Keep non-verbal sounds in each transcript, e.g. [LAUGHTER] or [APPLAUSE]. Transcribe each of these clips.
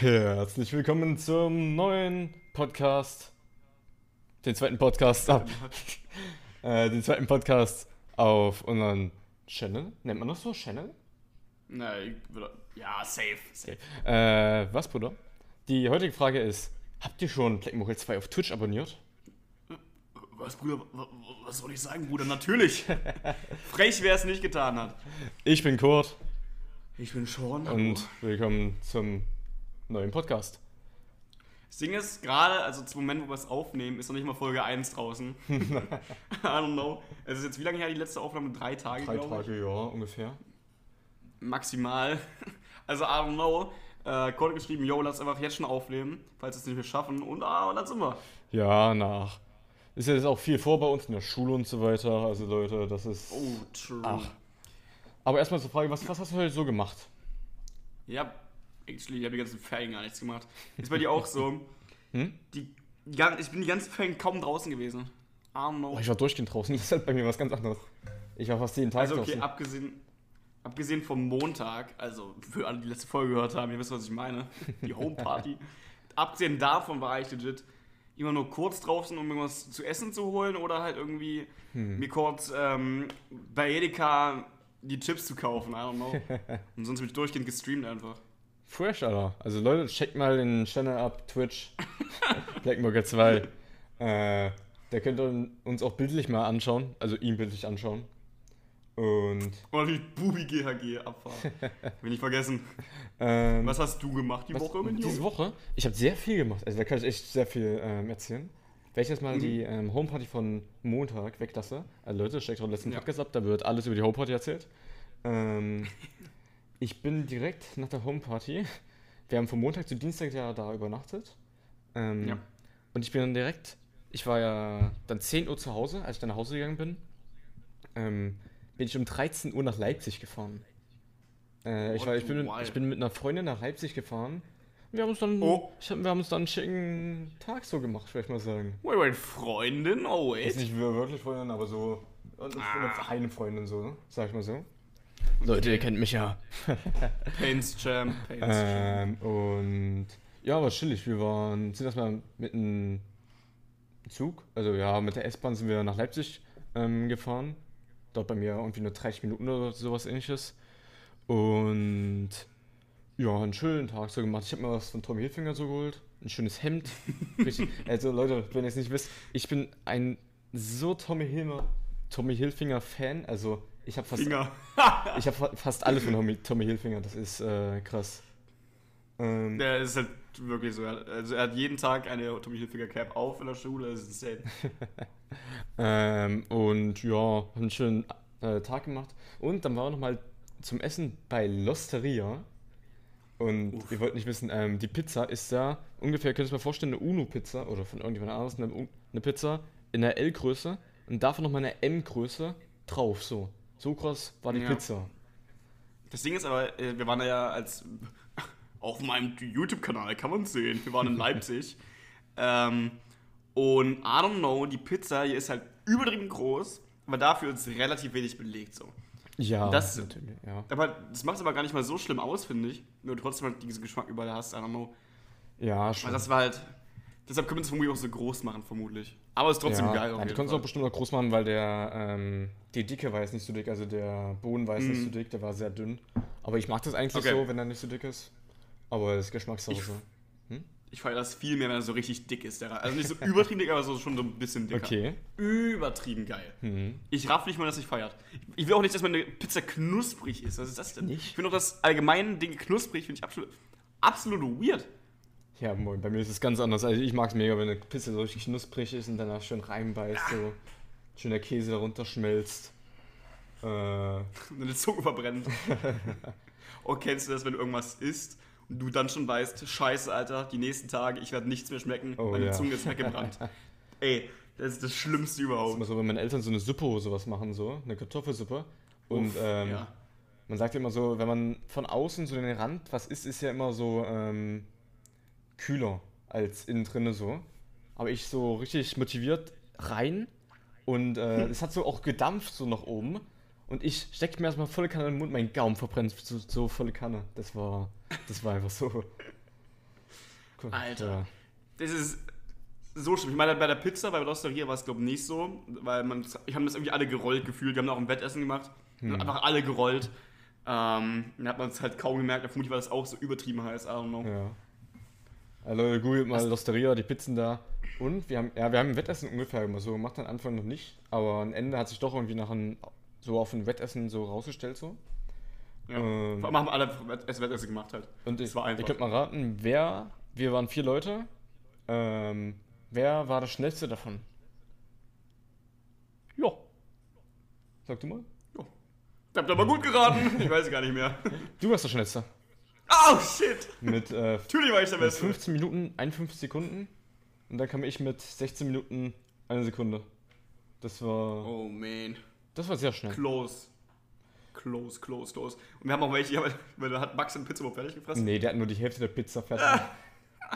Herzlich willkommen zum neuen Podcast. Den zweiten Podcast. Ah, [LAUGHS] äh, den zweiten Podcast auf unseren Channel. Nennt man das so? Channel? Na, ich würde. Ja, safe. safe. Äh, was, Bruder? Die heutige Frage ist: Habt ihr schon Black Mogul 2 auf Twitch abonniert? Was, Bruder? wa- wa- Was soll ich sagen, Bruder? Natürlich. [LAUGHS] Frech, wer es nicht getan hat. Ich bin Kurt Ich bin Sean. und willkommen zum neuen Podcast. Das Ding ist, gerade, also zum Moment, wo wir es aufnehmen, ist noch nicht mal Folge 1 draußen. [LAUGHS] I don't know. Es ist jetzt wie lange her die letzte Aufnahme? Drei Tage, Drei glaube ich. Tage, ja, ungefähr. Maximal. [LAUGHS] Also, I don't know. Äh, hat geschrieben, yo, lass einfach jetzt schon aufnehmen, falls wir es nicht mehr schaffen. Und ah, und dann sind wir. Ja, nach. Ist ja jetzt auch viel vor bei uns in der Schule und so weiter. Also, Leute, das ist. Oh, true. Ach. Aber erstmal zur Frage: was, was hast du heute so gemacht? Ja, actually, ich habe die ganzen Ferien gar nichts gemacht. Ist bei dir auch so? [LAUGHS] Hm? Die, ich bin die ganzen Ferien kaum draußen gewesen. I don't know. Oh, ich war durchgehend draußen. [LAUGHS] Das ist halt bei mir was ganz anderes. Ich war fast jeden Tag also okay, draußen. abgesehen, abgesehen vom Montag, also für alle, die die letzte Folge gehört haben, ihr wisst, was ich meine, die Homeparty. [LAUGHS] abgesehen davon war ich legit immer nur kurz draußen, um irgendwas zu essen zu holen oder halt irgendwie Hm. mir kurz ähm, bei Edeka die Chips zu kaufen, I don't know. Und sonst bin ich durchgehend gestreamt einfach. Fresh, Alter. Also Leute, checkt mal den Channel ab, Twitch. [LAUGHS] Blackmogger 2. Äh, da könnt ihr uns auch bildlich mal anschauen. Also ihn bildlich anschauen. Und die Bubi GHG Abfahrt. [LAUGHS] Will nicht vergessen. ähm, Was hast du gemacht die was- Woche mit diese Woche? Ich habe sehr viel gemacht. Also da kann ich echt sehr viel ähm, erzählen. Wenn ich jetzt mal Mhm. die ähm, Homeparty von Montag weglasse, also Leute, checkt doch letzten Ja. Podcast ab, da wird alles über die Homeparty erzählt. Ähm, [LAUGHS] ich bin direkt nach der Homeparty. Wir haben von Montag zu Dienstag ja da übernachtet. Ähm, Ja. Und ich bin dann direkt, ich war ja dann 10 Uhr zu Hause, als ich dann nach Hause gegangen bin, ähm, bin ich um 13 Uhr nach Leipzig gefahren. Äh, ich, What war, ich, bin, ich bin mit einer Freundin nach Leipzig gefahren. Wir haben uns dann, Oh. ich hab, wir haben uns dann einen schicken Tag so gemacht, würde ich mal sagen. Wait, wait, Freundin? Oh, Ist wait. nicht wir- wirklich Freundin, aber so Ah. eine Freundin so, sag ich mal so. Leute, ihr kennt mich ja. Pains Champ, Pains. Ähm, und ja, war chillig. Wir waren, sind erstmal mit einem Zug, also ja, mit der S-Bahn sind wir nach Leipzig ähm, gefahren. Dort bei mir irgendwie nur 30 Minuten oder sowas ähnliches. Und ja, einen schönen Tag so gemacht. Ich habe mir was von Tommy Hilfiger so geholt. Ein schönes Hemd. [LAUGHS] Richtig, also Leute, wenn ihr es nicht wisst, ich bin ein so Tommy Hilmer, Tommy Hilfiger Fan. Also ich habe fast ich fa fast alles von Tommy, Hilfiger, das ist äh, krass. Ähm, Der ist halt wirklich so. Also er hat jeden Tag eine Tommy Hilfiger Cap auf in der Schule. Das ist insane. [LAUGHS] ähm, und ja, einen schönen äh, Tag gemacht. Und dann waren wir nochmal zum Essen bei Losteria. Und Uff. ihr wollt nicht wissen, ähm, die Pizza ist da ungefähr, könnt ihr euch mal vorstellen, eine Uno-Pizza oder von irgendjemand anderes eine, eine Pizza in der L-Größe und davon nochmal eine M-Größe drauf. So. So groß war die Ja. Pizza. Das Ding ist aber, äh, wir waren ja als. Auf meinem YouTube-Kanal kann man sehen. Wir waren in Leipzig. [LAUGHS] ähm, und I don't know, die Pizza hier ist halt übertrieben groß, aber dafür ist relativ wenig belegt so. Ja, Das- natürlich, ja. Aber das macht es aber gar nicht mal so schlimm aus, finde ich. Nur du trotzdem halt diesen Geschmack überall hast, I don't know. Ja, schon. Aber das war halt. Deshalb können wir es vermutlich auch so groß machen, vermutlich. Aber es ist trotzdem ja, geil. ja, auf die jeden konntest du Fall. auch bestimmt noch groß machen, weil der, ähm, die Dicke war jetzt nicht so dick, also der Boden war jetzt nicht Mhm. so dick, der war sehr dünn. Aber ich mag das eigentlich Okay. so, wenn er nicht so dick ist. Aber das ist Geschmackssache. Ich- so. Ich feiere das viel mehr, wenn er so richtig dick ist. Der also nicht so [LAUGHS] übertrieben dick, aber so schon so ein bisschen dicker. Okay. Übertrieben geil. Mhm. Ich raff nicht mal, dass ich feiert. Ich will auch nicht, dass meine Pizza knusprig ist. Was ist das denn? Nicht? Ich finde auch das allgemeine Ding knusprig, finde ich absolut, absolut weird. Ja, moin, bei mir ist es ganz anders. Also ich mag es mega, wenn eine Pizza so richtig knusprig ist und danach schön reinbeißt, so schön der Käse darunter schmelzt. Äh, deine Zunge verbrennt. oh, kennst du das, wenn du irgendwas isst und du dann schon weißt, scheiße, Alter, die nächsten Tage, ich werde nichts mehr schmecken, Oh, meine ja. Zunge ist weggebrannt. [LAUGHS] Ey, das ist das Schlimmste das ist überhaupt. immer so, wenn meine Eltern so eine Suppe oder sowas machen, so, eine Kartoffelsuppe. Und Uff, ähm, ja. Man sagt ja immer so, wenn man von außen so den Rand was isst, ist ja immer so ähm, kühler als innen drinne so. Aber ich so richtig motiviert rein und äh, es hat so auch gedampft so nach oben. Und ich steckte mir erstmal volle Kanne in den Mund, mein Gaumen verbrennt so, so volle Kanne. Das war, das war einfach so. Cool. Alter. Ja. Das ist so schlimm. Ich meine, bei der Pizza, bei Losteria war es, glaube ich, nicht so, weil man, ich habe das irgendwie alle gerollt gefühlt. Wir haben auch ein Wettessen gemacht. Hm. Einfach alle gerollt. Ähm, dann hat man es halt kaum gemerkt. Vermutlich war das auch so übertrieben heiß. I don't know. Ja. Leute, googelt mal Losteria, die Pizzen da. Und wir haben, ja, wir haben ein Wettessen ungefähr immer so gemacht, am Anfang noch nicht. Aber am Ende hat sich doch irgendwie nach ein, so auf ein Wettessen so rausgestellt so. Ja. Ähm. Vor allem haben alle das Wettessen gemacht halt. Und Das ich, war einfach. ihr könnt mal raten, wer, wir waren vier Leute, ähm, wer war der schnellste davon? Ja. Sag du mal. Ich hab aber gut geraten. Ich weiß gar nicht mehr. [LAUGHS] Du warst der schnellste. Oh shit! Mit, äh, Natürlich war ich der mit Beste. 15 Minuten 51 Sekunden. Und dann kam ich mit 16 Minuten eine Sekunde. Das war, Oh man. das war sehr schnell. Close. Close, close, close. Und wir haben auch welche, [LAUGHS] weil da hat Max den Pizza überhaupt fertig gefressen. Nee, der hat nur die Hälfte der Pizza fertig. [LAUGHS]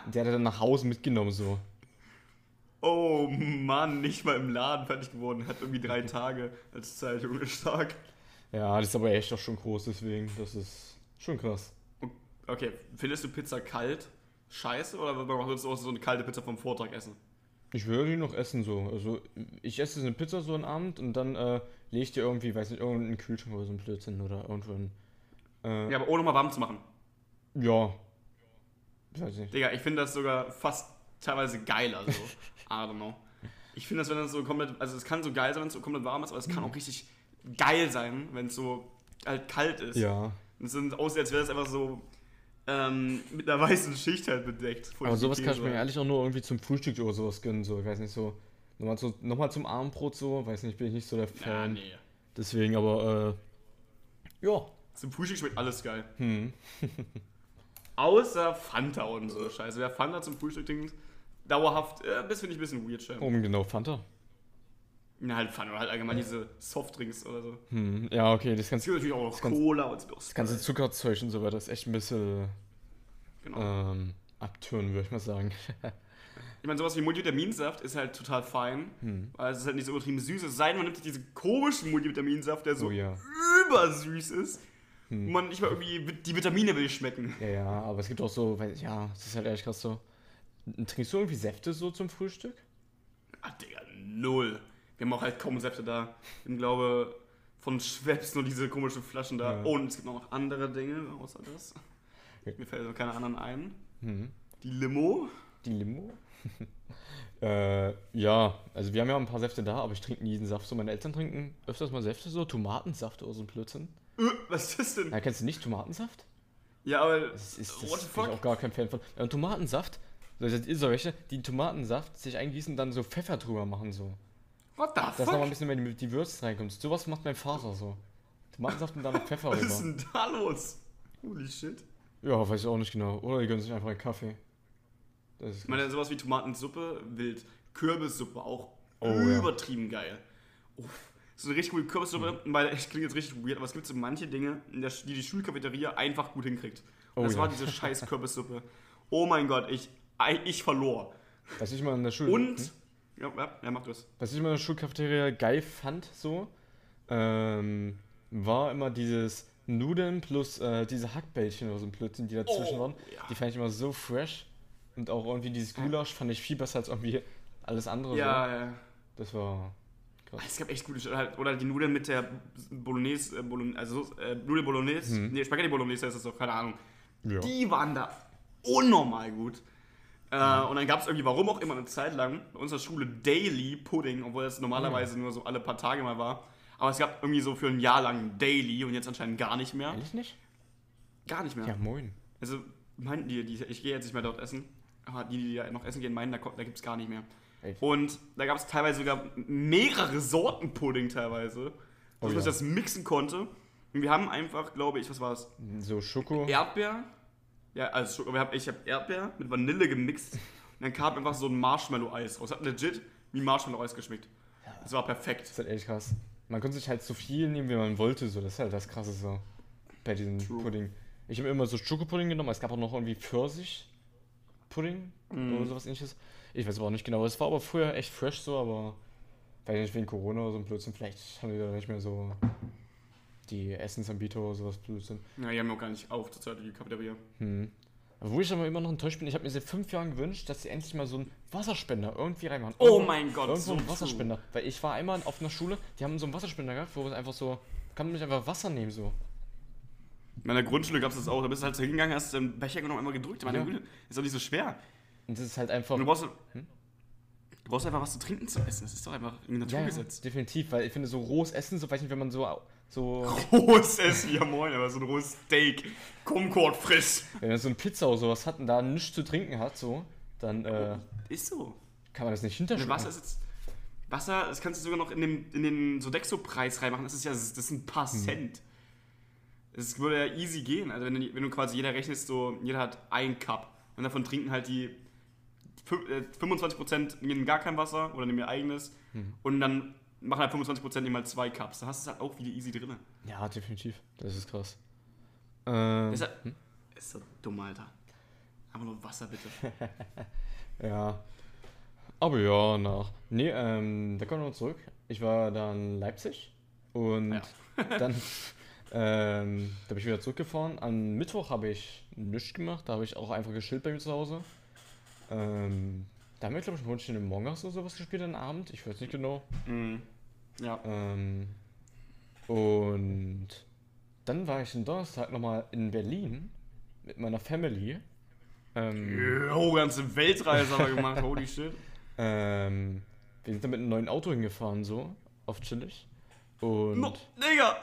Der hat er dann nach Hause mitgenommen so. Oh Mann, nicht mal im Laden fertig geworden. Hat irgendwie drei [LAUGHS] Tage als Zeit, Junge, stark. Ja, das ist aber echt auch schon groß, deswegen, das ist schon krass. Okay, findest du Pizza kalt scheiße oder würdest du auch so eine kalte Pizza vom Vortag essen? Ich würde die noch essen so. Also ich esse eine Pizza so einen Abend und dann äh, lege ich dir irgendwie, weiß nicht, irgendeinen Kühlschrank oder so ein Blödsinn oder irgendwo ein. Äh, Ja, aber ohne mal warm zu machen. ja. Ich weiß nicht. Digga, ich finde das sogar fast teilweise geiler so. [LAUGHS] I don't know. Ich finde das, wenn das so komplett, also es kann so geil sein, wenn es so komplett warm ist, aber es kann auch richtig geil sein, wenn es so halt kalt ist. Ja. Und es sind aussieht, als wäre es einfach so ähm, mit einer weißen Schicht halt bedeckt. Aber sowas kann ich mir ehrlich auch nur irgendwie zum Frühstück oder sowas gönnen, so. Ich weiß nicht, so. Nochmal, so, nochmal zum Abendbrot so, weiß nicht, bin ich nicht so der Ja, Fan. nee. Deswegen, aber äh, ja. Zum Frühstück schmeckt alles geil. Hm. [LAUGHS] Außer Fanta und so Scheiße. Wer Fanta zum Frühstück trinkt, dauerhaft, äh, das finde ich ein bisschen weird, scheinbar. Um genau, Fanta. Ja, halt Fanta oder halt allgemein diese Softdrinks oder so. Hm. Ja, okay, das Es ganze, gibt natürlich auch noch Cola und so. das ganze Zuckerzeug und so weiter ist echt ein bisschen Genau. ähm, abtören, würde ich mal sagen. [LAUGHS] Ich meine, sowas wie Multivitaminsaft ist halt total fein, Hm. weil es ist halt nicht so übertrieben süß. Es sei denn, man nimmt diesen komischen Multivitaminsaft, der so Oh ja. übersüß ist, Hm. wo man nicht mal irgendwie die Vitamine will schmecken. Ja, ja, aber es gibt auch so, weil, ja, es ist halt echt krass so. Trinkst du irgendwie Säfte so zum Frühstück? Ah, Digga, null. Wir haben auch halt kaum Säfte da. Ich glaube, von Schweppes nur diese komischen Flaschen da. Ja. Und es gibt noch andere Dinge außer das. Ja. Mir fällt also keine anderen ein. Hm. Die Limo. Die Limo? [LAUGHS] äh, ja, also wir haben ja ein paar Säfte da, aber ich trinke nie den Saft. So, meine Eltern trinken öfters mal Säfte, so Tomatensaft oder so ein Blödsinn. Äh, was ist das denn? Na, kennst du nicht Tomatensaft? Ja, aber. Das ist, das What the bin ich fuck? auch gar kein Fan von. Ja, Tomatensaft, so, das ist so welche, die Tomatensaft sich eingießen und dann so Pfeffer drüber machen, so. What the Dass noch mal ein fuck? bisschen mehr die, die Würze reinkommt. Sowas macht mein Vater so. Tomatensaft und dann noch Pfeffer Was ist rüber. denn da los? Holy shit. Ja, weiß ich auch nicht genau. Oder die gönnen sich einfach einen Kaffee. Ist Ich meine, sowas wie Tomatensuppe, wild. Kürbissuppe auch Oh, ja. übertrieben geil. Uff. So eine richtig gute Kürbissuppe, weil ich klingt jetzt richtig weird, aber es gibt so manche Dinge, in der, die die Schulcafeteria einfach gut hinkriegt. Und Oh, das ja. war diese [LAUGHS] scheiß Kürbissuppe. Oh mein Gott, ich, ich verlor. Was ich mal in der Schule. Und, Hm? Ja, ja, ja, mach das. Was ich immer in der Schulcafeteria geil fand, so, ähm, war immer dieses Nudeln plus äh, diese Hackbällchen oder so ein Blödsinn, die dazwischen Oh, waren. ja. Die fand ich immer so fresh. Und auch irgendwie dieses Gulasch fand ich viel besser als irgendwie alles andere. Ja, So. ja. Das war. Es gab echt gute halt, Oder die Nudeln mit der Bolognese, äh, Bologn also äh, Nudeln Bolognese, Mhm. nee, Spaghetti Bolognese ist das doch, keine Ahnung. Ja. Die waren da unnormal gut. Äh, und dann gab es irgendwie, warum auch immer, eine Zeit lang bei unserer Schule Daily Pudding, obwohl das normalerweise nur so alle paar Tage mal war. Aber es gab irgendwie so für ein Jahr lang Daily und jetzt anscheinend gar nicht mehr. Ehrlich nicht? Gar nicht mehr. Ja, moin. Also meinten die, die, ich gehe jetzt nicht mehr dort essen, aber die, die da noch essen gehen, meinen, da, da gibt es gar nicht mehr. Echt? Und da gab es teilweise sogar mehrere Sorten Pudding teilweise, dass Oh man ja. das mixen konnte. Und wir haben einfach, glaube ich, was war es? So Schoko. Erdbeer. Ja, also ich habe Erdbeer mit Vanille gemixt. Und dann kam einfach so ein Marshmallow-Eis raus. Hat legit wie Marshmallow-Eis geschmeckt. Das war perfekt. Das ist halt echt krass. Man konnte sich halt so viel nehmen, wie man wollte, so. Das ist halt das Krasse so. Bei diesem True. Pudding. Ich habe immer so Schokopudding genommen, es gab auch noch irgendwie Pfirsich-Pudding Mhm. oder sowas ähnliches. Ich weiß aber auch nicht genau. Es war aber früher echt fresh so, aber weiß nicht wegen Corona oder so ein Blödsinn. Vielleicht haben die da nicht mehr so die Essensanbieter oder sowas Blödsinn. Ja, die haben auch gar nicht auf zur Zeit die Cafeteria. Hm. Wo ich aber immer noch enttäuscht bin, ich habe mir seit fünf Jahren gewünscht, dass sie endlich mal so einen Wasserspender irgendwie reinmachen. Oh Irgendwo- mein Gott, Irgendwo so einen true. Wasserspender. Weil ich war einmal auf einer Schule, die haben so einen Wasserspender gehabt, wo es einfach so, kann man nicht einfach Wasser nehmen so. In meiner Grundschule gab es das auch. Da bist du halt so hingegangen, hast den Becher genommen, einmal gedrückt. Meine Ja. Güte, ist doch nicht so schwer. Und das ist halt einfach. Und du brauchst, Hm? du brauchst einfach was zu trinken zu essen. Das ist doch einfach ein ja, ja, Naturgesetz. definitiv, weil ich finde so rohes Essen, so weiß nicht, wenn man so so Rohes Essen, ja moin, aber so ein rohes Steak. Concord frisch. wenn man so eine Pizza oder sowas hat und da nichts zu trinken hat, so, dann äh, Ist so. kann man das nicht hinterschlucken. Wasser ist jetzt. Wasser, das kannst du sogar noch in, dem, in den Sodexo-Preis reinmachen. Das ist ja das sind ein paar Cent. Es würde ja easy gehen. Also wenn du, wenn du quasi jeder rechnest, so jeder hat ein Cup. Und davon trinken halt die fü- äh, 25% nehmen gar kein Wasser oder nehmen ihr eigenes. Und dann machen halt 25% nehmen halt zwei Cups. Da hast du es halt auch wieder easy drin. Ja, definitiv. Das ist krass. Ähm, ist, halt, ist so dumm, Alter. Einfach nur Wasser, bitte. [LAUGHS] Ja. Aber ja, nach. Nee, ähm, da kommen wir noch zurück. Ich war dann in Leipzig und Ja. [LAUGHS] dann ähm, da bin ich wieder zurückgefahren. Am Mittwoch habe ich nichts gemacht, da habe ich auch einfach geschillt bei mir zu Hause. Ähm, da haben wir, glaube ich, ein Rundchen im Mongas oder sowas gespielt am Abend. Ich weiß nicht genau. Mhm. Ja. Ähm, und dann war ich am Donnerstag nochmal in Berlin mit meiner Family. Ähm, Jo, ganze Weltreise haben wir gemacht. Holy shit. [LAUGHS] Ähm, wir sind dann mit einem neuen Auto hingefahren, so, auf chillig. Und, No, Digga!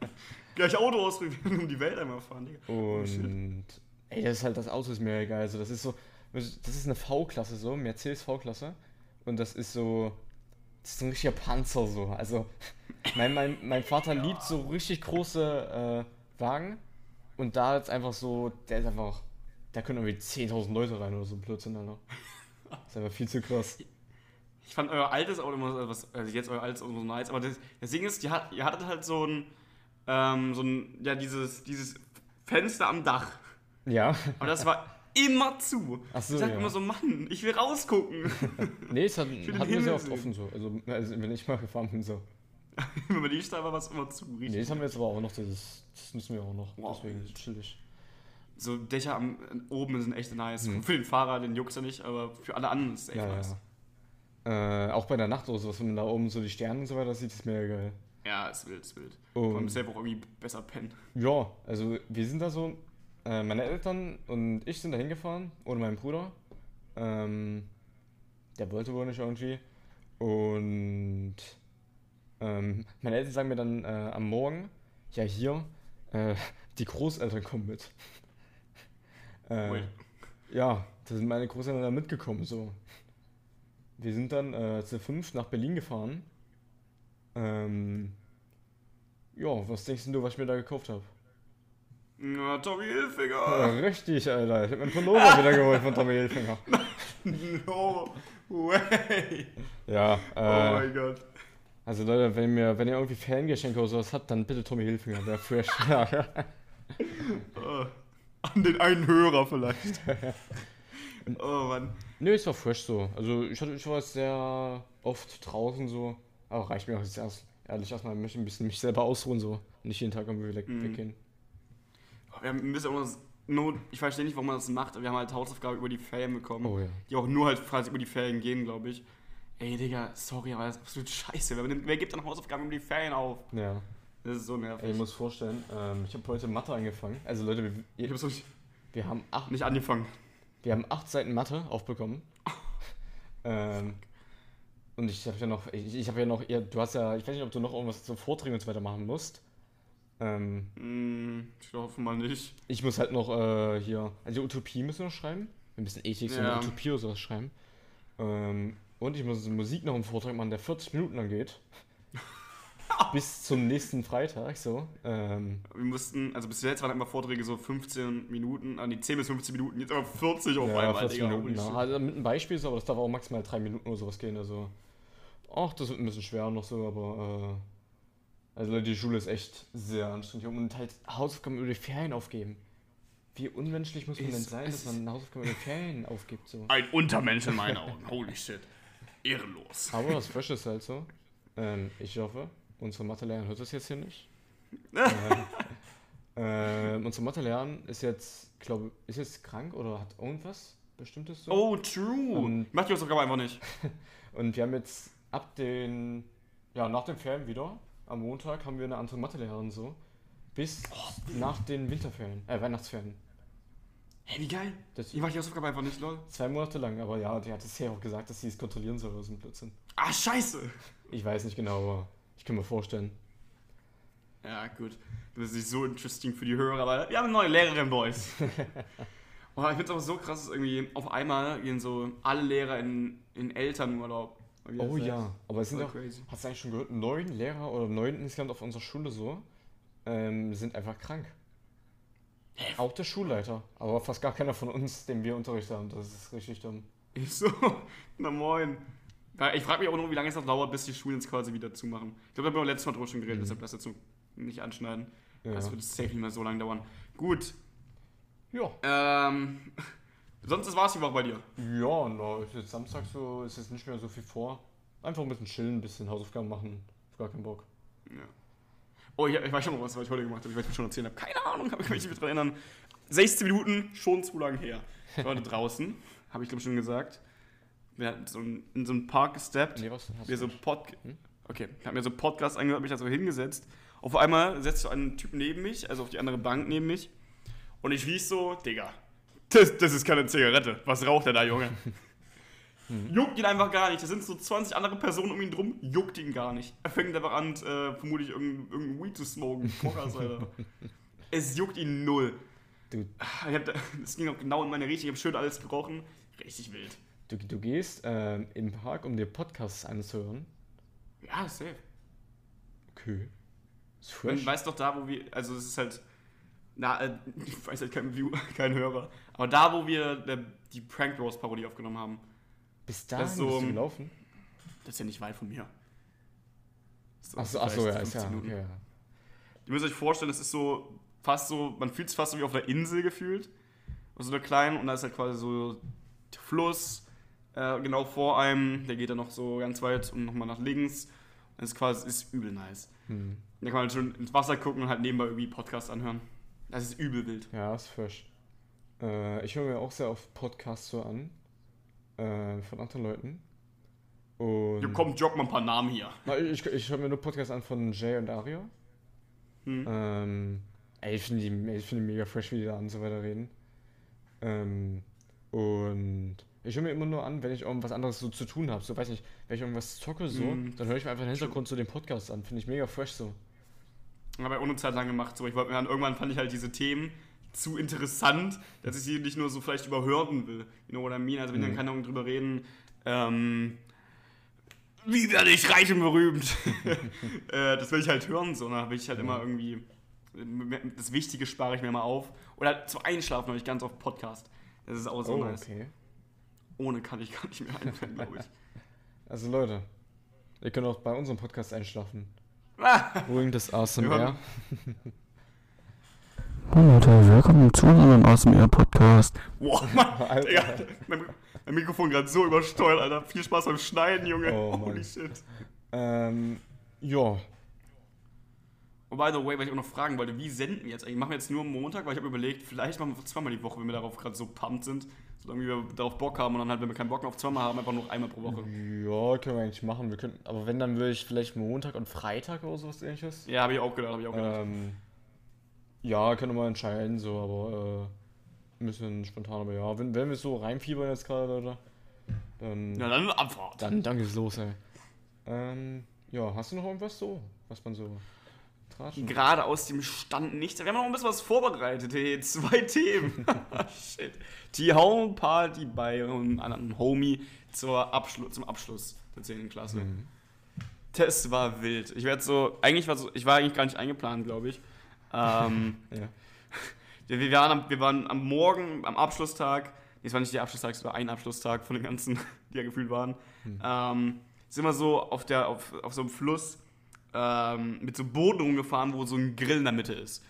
[LAUGHS] Gleich Auto ausprobieren, [LAUGHS] um die Welt einmal fahren, Digga. Oh, shit. und ey, das ist halt, das Auto ist mega geil. Also, das ist so, das ist eine V-Klasse, so, Mercedes V-Klasse. Und das ist so, das ist ein richtiger Panzer, so. Also, mein, mein, mein Vater liebt so richtig große äh, Wagen. Und da ist einfach so, der ist einfach, da können irgendwie 10.000 Leute rein oder so, Blödsinn, Alter. Das ist einfach viel zu krass. Ich fand euer altes Auto immer so, was, also jetzt euer altes Auto so nice, aber das, das Ding ist, ihr, ihr hattet halt so ein, ähm, so ein, ja, dieses, dieses Fenster am Dach. Ja. Aber das war immer zu. Ach so, ich sag ja. immer so, Mann, ich will rausgucken. [LAUGHS] Nee, es hat, wir Himmel sehr oft sehen. offen so. Also, also wenn ich mal gefahren bin, so. [LAUGHS] Wenn man war, war es immer zu. Nee, Richtig. das haben wir jetzt aber auch noch, das, das müssen wir auch noch. Wow. Deswegen ist chillig. So Dächer am, oben sind echt nice. Mhm. Für den Fahrer, den juckt's ja nicht, aber für alle anderen ist es echt Ja, nice. ja. Äh, auch bei der Nacht oder sowas, wenn man da oben so die Sterne und so weiter sieht, ist mega geil. Ja, ist wild, ist wild. Vor allem Und selber auch irgendwie besser pennen. ja, also wir sind da so, äh, meine Eltern und ich sind da hingefahren, ohne meinen Bruder. Ähm, der wollte wohl nicht irgendwie. Und ähm, meine Eltern sagen mir dann äh, am Morgen, ja hier, äh, die Großeltern kommen mit. [LAUGHS] äh. Ja, da sind meine Großeltern dann mitgekommen, so. Wir sind dann äh, zu fünf nach Berlin gefahren. Ähm, ja, was denkst du, was ich mir da gekauft habe? Na, Tommy Ja, Hilfiger. richtig, Alter. Ich hab mir einen Pullover wieder geholt von Tommy Hilfiger. [LAUGHS] No way. Ja, Oh äh, mein Gott. also Leute, wenn ihr, wenn ihr irgendwie Fangeschenke oder sowas habt, dann bitte Tommy Hilfiger, der fresh. [LAUGHS] ja, ja. Oh. An den einen Hörer vielleicht. [LAUGHS] oh Mann. Nö, es war fresh so. Also ich, hatte, ich war jetzt sehr oft draußen so. Aber reicht mir auch jetzt erst. Ehrlich, erstmal möchte ich ein bisschen mich selber ausruhen so. Nicht jeden Tag irgendwie weg, Mhm. weggehen. Wir bisschen auch noch ich verstehe nicht, warum man das macht, aber wir haben halt Hausaufgaben über die Ferien bekommen. Oh ja. Die auch nur halt quasi über die Ferien gehen, glaube ich. Ey, Digga, sorry, aber das ist absolut scheiße. Wer, wer gibt dann Hausaufgaben über die Ferien auf? Ja. Das ist so nervig. Ey, ich muss vorstellen, ähm, ich habe heute Mathe angefangen. Also Leute, wir, ich hab's noch nicht, wir, haben acht, nicht angefangen. wir haben acht Seiten Mathe aufbekommen. [LAUGHS] ähm, und ich habe ja noch, ich, ich habe ja noch, ja, du hast ja, ich weiß nicht, ob du noch irgendwas zu Vorträgen und so weiter machen musst. Ähm, Hm, ich hoffe mal nicht. ich muss halt noch äh, hier, also Utopie müssen wir noch schreiben. Wir müssen Ethik, so eine Ja. Utopie oder sowas schreiben. Ähm, und ich muss Musik noch einen Vortrag machen, der 40 Minuten lang geht. [LAUGHS] Bis zum nächsten Freitag, so. Ähm, Wir mussten, also bis jetzt waren immer Vorträge so 15 Minuten, an die 10 bis 15 Minuten, jetzt aber 40 auf ja, einmal, 40 Digga. Minuten. Ja. shit. Also mit einem Beispiel so, aber das darf auch maximal 3 Minuten oder sowas gehen. Also, ach, das wird ein bisschen schwer noch so, aber äh, also Leute, die Schule ist echt sehr anstrengend. Und halt Hausaufgaben über die Ferien aufgeben. Wie unmenschlich muss man denn sein, dass man Hausaufgaben über die Ferien aufgibt? So. Ein Untermensch in meinen Augen. Holy shit. Ehrenlos. Aber das Fresh ist halt so. Ähm, ich hoffe, unsere Mathelehrerin hört das jetzt hier nicht. äh, [LAUGHS] Ähm, unser Mathelehrer ist jetzt, glaube ist jetzt krank oder hat irgendwas Bestimmtes so. Oh, true. Und- ich mach die Hausaufgaben einfach nicht. [LAUGHS] Und wir haben jetzt ab den, ja, nach den Ferien wieder, am Montag haben wir eine andere Mathelehrerin so, bis nach den Winterferien, äh, Weihnachtsferien. Hey, wie geil. Das Ich mach die Hausaufgaben einfach nicht, lol. zwei Monate lang, aber ja, die hat es ja auch gesagt, dass sie es kontrollieren soll, was ein Blödsinn. Ah, scheiße. Ich weiß nicht genau, aber ich kann mir vorstellen. Ja, gut. Das ist nicht so interesting für die Hörer, aber wir haben eine neue Lehrerin, Boys. [LAUGHS] oh, ich find's aber so krass, dass irgendwie auf einmal gehen so alle Lehrer in, in Elternurlaub. Das Oh heißt. ja, aber es sind auch, hast du eigentlich schon gehört, neun Lehrer oder neun insgesamt auf unserer Schule so, ähm, sind einfach krank. Auch der Schulleiter, aber fast gar keiner von uns, den wir Unterricht haben. Das ist richtig dumm. Ich so, [LAUGHS] na moin. Ich frage mich auch nur, wie lange es noch dauert, bis die Schulen jetzt quasi wieder zumachen. Ich glaube, da haben wir auch letztes Mal drüber schon geredet, deshalb das jetzt so nicht anschneiden. Ja. Das wird safe nicht mehr so lange dauern. Gut. Ja. Ähm, sonst war es die Woche bei dir. Ja, na, ist jetzt Samstag so, ist jetzt nicht mehr so viel vor. Einfach ein bisschen chillen, ein bisschen Hausaufgaben machen. Auf gar keinen Bock. Ja. Oh, ich, ich weiß schon noch was, was ich heute gemacht habe. Ich weiß nicht, schon erzählt habe. Keine Ahnung, ich kann mich nicht mehr dran erinnern. 16 Minuten, schon zu lang her. Ich war heute draußen, habe ich glaube schon gesagt. Wir hatten so ein, in so einen Park gesteppt. Nee, was hast du so? Pod Hm? okay, ich habe mir so einen Podcast angehört, mich da so hingesetzt. Auf einmal setzt so ein Typ neben mich, also auf die andere Bank neben mich. Und ich riech so, Digga, das, das ist keine Zigarette. Was raucht der da, Junge? [LAUGHS] Juckt ihn einfach gar nicht. Da sind so 20 andere Personen um ihn drum, juckt ihn gar nicht. Er fängt einfach an, äh, vermutlich irgendein, irgendein Weed zu smoken. Pockers, Alter. [LAUGHS] es juckt ihn null. Du, Ich hab, da- das ging auch genau in meine Richtung. Ich habe schön alles gerochen. Richtig wild. du, du gehst ähm, im Park, um dir Podcasts anzuhören. Ja, safe. Okay. Ist Man fresh. weiß doch da, wo wir, also es ist halt, na, äh, ich weiß halt kein View, [LAUGHS] kein Hörer, aber da, wo wir äh, die Prank Bros Parodie aufgenommen haben, Bis da das ist so, bist du gelaufen? das ist ja nicht weit von mir. So, Achso, achso, vielleicht ja, ist ja. 15 Minuten. Okay, ja. Ihr müsst euch vorstellen, es ist so fast so, man fühlt sich fast so wie auf einer Insel gefühlt, auf so einer kleinen und da ist halt quasi so der Fluss äh, genau vor einem, der geht dann noch so ganz weit und nochmal nach links. Das ist quasi, ist übel nice. Hm. Da kann man halt schon ins Wasser gucken und halt nebenbei irgendwie Podcast anhören. Das ist übel wild. Ja, ist fresh. Äh, ich höre mir auch sehr oft Podcasts so an. Äh, von anderen Leuten. Und. Ja, komm, drop mal ein paar Namen hier. Na, ich ich höre mir nur Podcasts an von Jay und Aria. Hm. Ähm, ey, ich finde die, ich find die mega fresh, wie die da und so weiter reden. Ähm, und ich höre mir immer nur an, wenn ich irgendwas anderes so zu tun habe. So, weiß nicht, wenn ich irgendwas zocke, so, Mhm. dann höre ich mir einfach im Hintergrund so den Podcast an. Finde ich mega fresh so. Habe ich auch eine Zeit lang gemacht. So, ich wollte mir dann, irgendwann fand ich halt diese Themen zu interessant, dass ich sie nicht nur so vielleicht überhören will. You know what I mean? Also wenn Mhm. dann ich drüber reden, ähm, wie werde ich reich und berühmt? [LAUGHS] äh, das will ich halt hören, so. Da will ich halt immer irgendwie, das Wichtige spare ich mir mal auf. Oder zum Einschlafen höre ich ganz oft Podcast. Das ist auch so oh, nice. okay. Ohne kann ich gar nicht mehr einpennen, glaube ich. [LAUGHS] Also Leute, ihr könnt auch bei unserem Podcast einschlafen. Ah! Ruhig das ASMR. Hallo Leute, willkommen zu unserem ASMR-Podcast. Boah, Mann, Alter. Digga, mein, mein Mikrofon gerade so übersteuert, Alter. Viel Spaß beim Schneiden, Junge. Oh, Holy Mann. shit. Ähm, ja. Und by the way, weil ich auch noch fragen wollte, wie senden wir jetzt eigentlich? Machen wir jetzt nur am Montag, weil ich habe überlegt, vielleicht machen wir zweimal die Woche, wenn wir darauf gerade so pumped sind. Solange wir darauf Bock haben und dann halt, wenn wir keinen Bock mehr auf zweimal haben, einfach nur einmal pro Woche. Ja, können wir eigentlich machen. Wir können, aber wenn, dann würde ich vielleicht Montag und Freitag oder sowas ähnliches. Ja, habe ich auch gedacht, habe ich auch gedacht. Ähm, ja, können wir mal entscheiden, so, aber äh, ein bisschen spontan, aber ja, wenn, wenn wir so reinfiebern jetzt gerade, Leute, dann, Ja, dann Abfahrt. dann, dann geht's los, ey. Ähm, ja, hast du noch irgendwas so, was man so? Gerade aus dem Stand nichts. Wir haben noch ein bisschen was vorbereitet. Hey, zwei [LAUGHS] Themen. [LAUGHS] Shit. Die Home-Party bei einem anderen Homie zur Abschlu zum Abschluss der 10. Klasse. Mhm. Das war wild. Ich werde so, eigentlich war so, ich war eigentlich gar nicht eingeplant, glaube ich. Ähm, [LAUGHS] Ja. wir, waren am, wir waren am Morgen, am Abschlusstag, nee, es war nicht der Abschlusstag, es war ein Abschlusstag von den ganzen, die ja gefühlt waren, ähm, sind wir so auf, der, auf, auf so einem Fluss ähm, mit so Booten rumgefahren, wo so ein Grill in der Mitte ist.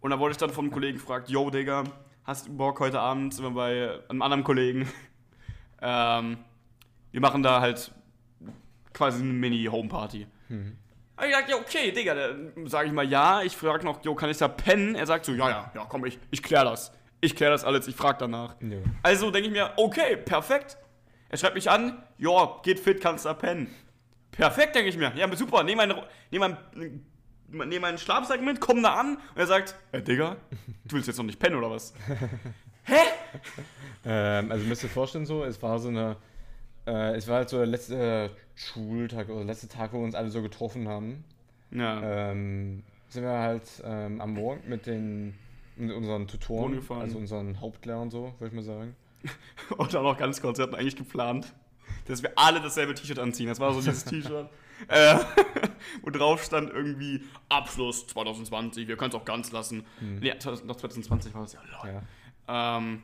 Und da wurde ich dann vom Kollegen gefragt, yo Digga, hast du Bock heute Abend, sind wir bei einem anderen Kollegen, [LAUGHS] ähm, wir machen da halt quasi eine Mini-Home-Party. Mhm. Hab ich gesagt, ja, okay, Digga, dann sag ich mal ja. Ich frage noch, jo, kann ich da pennen? Er sagt so, ja, ja, ja, komm, ich, ich klär das. Ich klär das alles, ich frag danach. Ja. Also denke ich mir, okay, perfekt. Er schreibt mich an, ja, geht fit, kannst da pennen. Perfekt, denke ich mir. Ja, super, nehm meinen nehm mein, nehm meinen Schlafsack mit, komm da an. Und er sagt, äh, Digga, du willst jetzt noch nicht pennen oder was? [LAUGHS] Hä? Ähm, also müsst ihr euch vorstellen so, es war so eine, äh, es war halt so der letzte Schultag oder der letzte Tag, wo wir uns alle so getroffen haben. Ja. Ähm, sind wir halt ähm, am Morgen mit den mit unseren Tutoren, also unseren Hauptlehrern so, würde ich mal sagen. [LAUGHS] Und dann noch ganz kurz, wir hatten eigentlich geplant, dass wir alle dasselbe T-Shirt anziehen. Das war so dieses T-Shirt, [LAUGHS] äh, [LAUGHS] wo drauf stand irgendwie Abschluss 2020, wir können es auch ganz lassen. Nee, noch 2020 war das ja. lol. Ja. Ähm,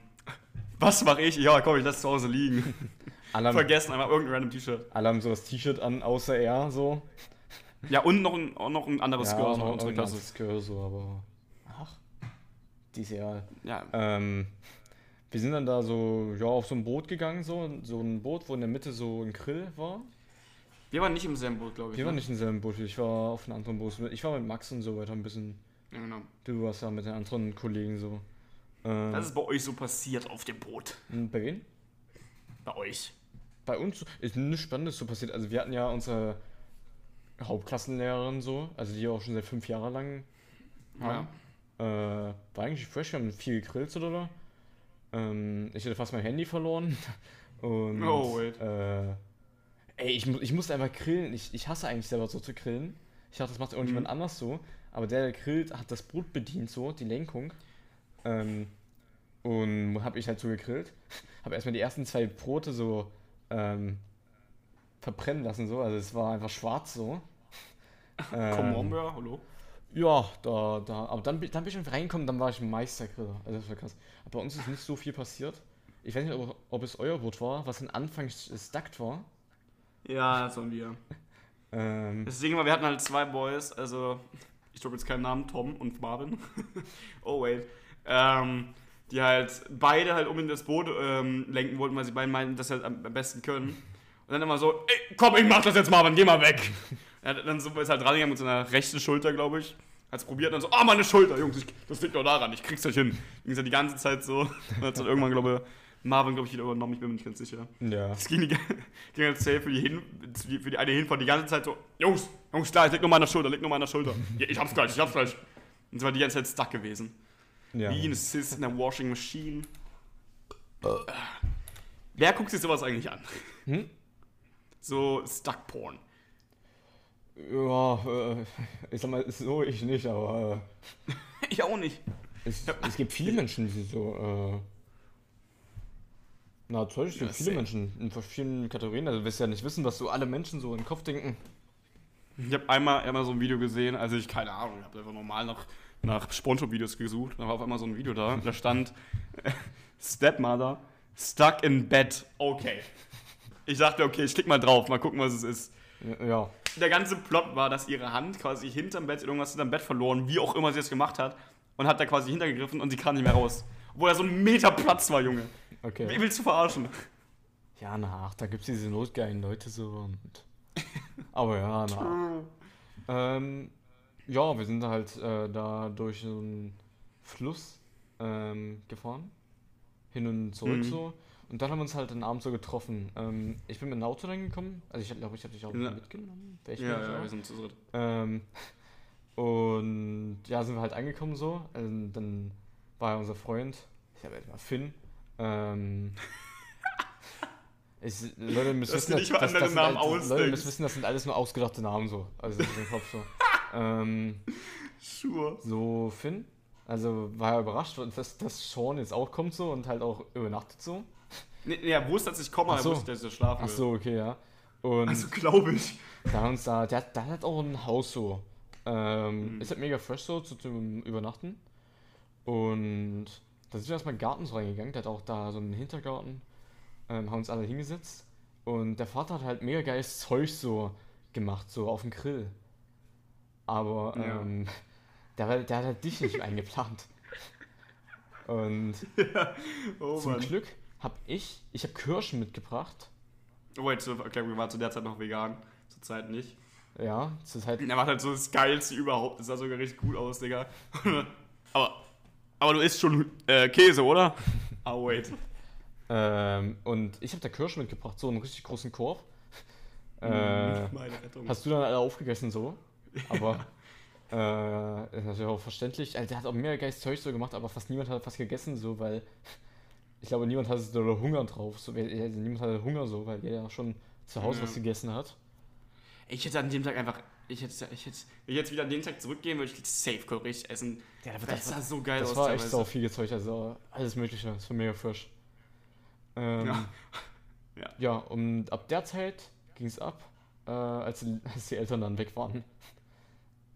was mache ich? Ja, komm, ich lasse es zu Hause liegen. [LAUGHS] Haben, Vergessen, einfach irgendein random T-Shirt. alle haben so das T-Shirt an, außer er so. Ja, und noch ein, auch noch ein anderes Skirt aus noch unserer irgendwas Klasse. Skirt so, aber ach, die ist ja. Ja, Ähm, wir sind dann da so, ja, auf so ein Boot gegangen, so, so ein Boot, wo in der Mitte so ein Grill war. wir waren nicht im selben Boot, glaube ich. Wir ne? waren nicht im selben Boot, ich war auf einem anderen Boot. Ich war mit Max und so weiter ein bisschen. Ja, genau. Du warst ja mit den anderen Kollegen so. Ähm, Was ist bei euch so passiert auf dem Boot? bei wem? Bei euch. Bei uns ist nichts Spannendes so passiert. Also wir hatten ja unsere Hauptklassenlehrerin so, also die auch schon seit fünf Jahre lang Ja. Äh, war eigentlich fresh, wir haben viel gegrillt oder? Ähm, ich hätte fast mein Handy verloren. [LAUGHS] Und, Oh, wait. Äh, ey, ich, ich musste einfach grillen. Ich, ich hasse eigentlich selber so zu grillen. Ich dachte, das macht irgendjemand Mhm. anders so. Aber der, der grillt, hat das Brot bedient, so, die Lenkung. Ähm, und habe ich halt so gegrillt. [LAUGHS] Habe erstmal die ersten zwei Brote so ähm, verbrennen lassen, so. Also es war einfach schwarz so. Ähm, Camembert, hallo? Ja, da, da, aber dann, bin- dann bin ich schon reingekommen, dann war ich Meistergriller. Also das war krass. Aber bei uns ist nicht so viel passiert. Ich weiß nicht, ob, ob es euer Boot war, was am Anfang stuckt war. Ja, das waren wir. [LAUGHS] Ähm, Das Ding war, wir hatten halt zwei Boys, also ich droppe jetzt keinen Namen, Tom und Marvin. [LAUGHS] oh wait. Ähm, die halt beide halt um in das Boot ähm, lenken wollten, weil sie beide meinten, dass sie halt am am besten können. Und dann immer so, ey, komm, ich mach das jetzt Marvin, geh mal weg. Er hat dann so ist halt dran mit seiner rechten Schulter, glaube ich. Hat's probiert und dann so, ah, meine Schulter, Jungs, ich, das liegt doch daran, ich krieg's euch hin. Ging es halt die ganze Zeit so. Und hat dann irgendwann, glaube ich, Marvin, glaube ich, wieder übernommen, ich bin mir nicht ganz sicher. ja. Es ging die [LAUGHS] ging halt safe für die, Hin, für die- eine Hinfahrt die ganze Zeit so, Jungs, Jungs, klar, ich leg nur meiner Schulter, leg nur meiner Schulter. Ja, ich hab's gleich, ich hab's gleich. Und sie war die ganze Zeit stuck gewesen. ja. Wie ein Sis in der Washing Machine. Wer guckt sich sowas eigentlich an? Hm? So Stuck Porn. Ja, äh, ich sag mal, so ich nicht, aber [LAUGHS] Ich auch nicht. äh, es, es gibt viele Menschen, die so, äh, na, toll, es gibt Ja, viele. Menschen in verschiedenen Kategorien. Also, du wirst ja nicht wissen, was so alle Menschen so im Kopf denken. Ich habe einmal, einmal so ein Video gesehen, also ich, keine Ahnung, ich habe einfach normal nach, nach Spongebob-Videos gesucht. Da war auf einmal so ein Video da, da stand [LAUGHS] Stepmother stuck in bed. Okay. Ich dachte, okay, ich klick mal drauf, mal gucken, was es ist. Ja, ja. Der ganze Plot war, dass ihre Hand quasi hinterm Bett irgendwas hinterm Bett verloren, wie auch immer sie es gemacht hat, und hat da quasi hintergegriffen und sie kam nicht mehr raus. Obwohl da so ein Meter Platz war, Junge. Wie okay. willst du verarschen? Ja, na, ach, da gibt's diese notgeilen Leute so und. [LAUGHS] Aber ja, na. Ähm, ja, wir sind halt äh, da durch so einen Fluss ähm, gefahren. Hin und zurück Mhm. so. Und dann haben wir uns halt den Abend so getroffen. Ähm, ich bin mit dem Auto dann gekommen. Also ich glaube, ich hatte dich auch Ja. mitgenommen. Ja, nicht ja, sicher. wir sind zu dritt. Ähm, und ja, sind wir halt angekommen so. Also, dann war ja unser Freund, ich habe jetzt mal Finn. Ähm, [LAUGHS] ich, Leute müssen wissen, mal andere sind Namen halt- Leute müssen wissen, das sind alles nur ausgedachte Namen so. Also im Kopf so. ähm, Sure. so Finn. Also war er überrascht, dass, dass Sean jetzt auch kommt so und halt auch übernachtet so. Nee, nee, er wusste, dass ich komme, Ach er so. wusste, dass ich schlafen Ach will. so, okay, ja. Und Also glaube ich. Da haben uns da, der, hat- der hat auch ein Haus so. Ähm, Mhm. Ist halt mega fresh so zu, zum Übernachten. Und da sind wir erstmal in den Garten so reingegangen. Der hat auch da so einen Hintergarten. Ähm, haben uns alle hingesetzt. Und der Vater hat halt mega geiles Zeug so gemacht, so auf dem Grill. Aber Ja. ähm, der, der hat halt dich nicht [LAUGHS] eingeplant. Und Oh zum Mann. Glück hab ich, ich habe Kirschen mitgebracht. Oh, wait, zur Erklärung, wir waren zu der Zeit noch vegan. Zur Zeit nicht. Ja, ist halt. Er macht halt so das Geilste überhaupt. Das sah sogar richtig gut aus, Digga. [LAUGHS] aber, aber du isst schon äh, Käse, oder? [LAUGHS] Ah, wait. Ähm, und ich habe da Kirsch mitgebracht, so einen richtig großen Korb. [LAUGHS] Äh, Meine Rettung. hast du dann alle aufgegessen so? Aber äh, ist natürlich auch verständlich. Also, der hat auch mehr geiles Zeug so gemacht, aber fast niemand hat was gegessen, so, weil ich glaube, niemand hatte so Hunger drauf. So, also, niemand hatte Hunger so, weil jeder ja schon zu Hause Ja. was gegessen hat. Ich hätte an dem Tag einfach. Ich hätte, ich hätte, wenn ich jetzt wieder an den Tag zurückgehen würde, ich safe richtig essen. Ja, aber Das sah so geil Das aus. war echt sau viel Zeug, also alles Mögliche. Das war mega frisch. Ähm, Ja. ja. [LAUGHS] Ja. und ab der Zeit ging es ab, äh, als, die- als die Eltern dann weg waren. [LAUGHS]